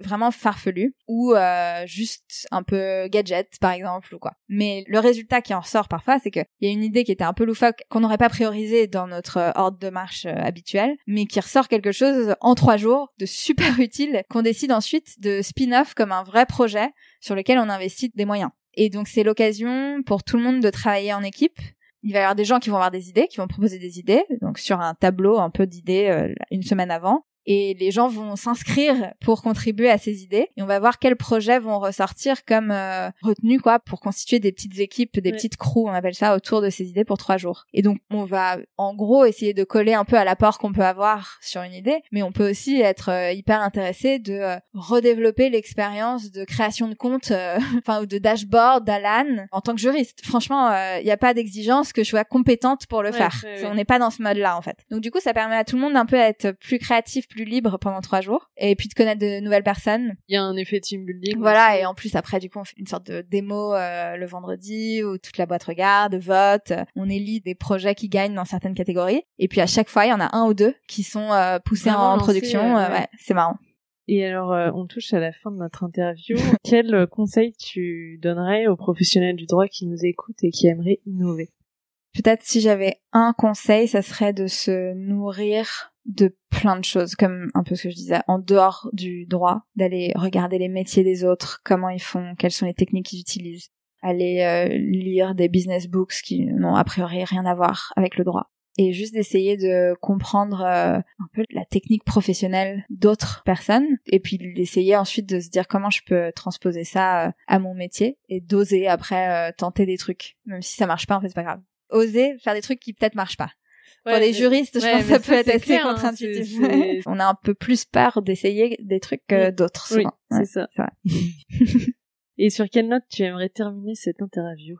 S2: vraiment farfelue ou euh, juste un peu gadget par exemple ou quoi. Mais le résultat qui en ressort parfois c'est que il y a une idée qui était un peu loufoque qu'on pas priorisée dans notre euh, ordre de marche euh, habituel, mais qui ressort quelque chose en trois jours de super utile qu'on décide ensuite de spin-off comme un vrai projet sur lequel on investit des moyens. Et donc c'est l'occasion pour tout le monde de travailler en équipe il va y avoir des gens qui vont avoir des idées, qui vont proposer des idées, donc sur un tableau un peu d'idées euh, une semaine avant. Et les gens vont s'inscrire pour contribuer à ces idées. Et on va voir quels projets vont ressortir comme euh, retenus, quoi, pour constituer des petites équipes, des petites crews, on appelle ça, autour de ces idées pour trois jours. Et donc, on va, en gros, essayer de coller un peu à l'apport qu'on peut avoir sur une idée. Mais on peut aussi être euh, hyper intéressé de euh, redévelopper l'expérience de création de compte, euh, enfin, ou de dashboard d'Alan en tant que juriste. Franchement, il n'y a pas d'exigence que je sois compétente pour le
S1: Ouais,
S2: faire.
S1: ouais, ouais.
S2: On n'est pas dans ce mode-là, en fait. Donc, du coup, ça permet à tout le monde d'un peu d'être plus créatif, plus libre pendant trois jours. Et puis de connaître de nouvelles personnes.
S1: Il y a un effet team building.
S2: Voilà,
S1: aussi.
S2: et en plus après du coup on fait une sorte de démo euh, le vendredi où toute la boîte regarde, vote, on élit des projets qui gagnent dans certaines catégories et puis à chaque fois il y en a un ou deux qui sont euh, poussés en production,
S1: euh, ouais.
S2: ouais, c'est marrant.
S1: Et alors, euh, on touche à la fin de notre interview. Quel conseil tu donnerais aux professionnels du droit qui nous écoutent et qui aimeraient innover?
S2: Peut-être si j'avais un conseil, ça serait de se nourrir de plein de choses, comme un peu ce que je disais, en dehors du droit, d'aller regarder les métiers des autres, comment ils font, quelles sont les techniques qu'ils utilisent, aller euh, lire des business books qui n'ont a priori rien à voir avec le droit. Et juste d'essayer de comprendre euh, un peu la technique professionnelle d'autres personnes, et puis d'essayer ensuite de se dire comment je peux transposer ça euh, à mon métier, et d'oser après euh, tenter des trucs, même si ça marche pas, en fait c'est pas grave oser faire des trucs qui peut-être marchent pas. Pour
S1: Ouais,
S2: les juristes, je pense que ça peut être assez
S1: hein,
S2: contre-intuitif. On a un peu plus peur d'essayer des trucs que d'autres,
S1: Oui, c'est ça. Et sur quelle note tu aimerais terminer cette interview?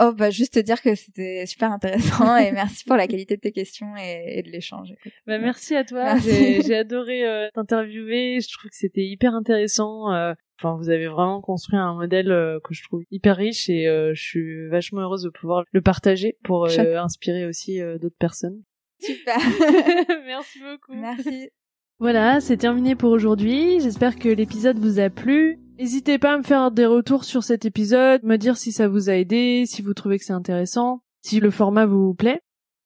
S2: Oh, bah, juste te dire que c'était super intéressant et merci pour la qualité de tes questions et, et de l'échange.
S1: Bah, merci à toi. J'ai adoré euh, t'interviewer. Je trouve que c'était hyper intéressant. euh, Enfin, vous avez vraiment construit un modèle euh, que je trouve hyper riche et euh, je suis vachement heureuse de pouvoir le partager pour euh, inspirer aussi d'autres personnes.
S2: Super.
S1: Merci beaucoup.
S2: merci.
S1: Voilà, c'est terminé pour aujourd'hui. J'espère que l'épisode vous a plu. N'hésitez pas à me faire des retours sur cet épisode, me dire si ça vous a aidé, si vous trouvez que c'est intéressant, si le format vous plaît.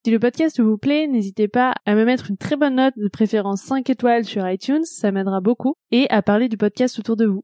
S1: Si le podcast vous plaît, n'hésitez pas à me mettre une très bonne note, de préférence 5 étoiles sur iTunes, ça m'aidera beaucoup, et à parler du podcast autour de vous.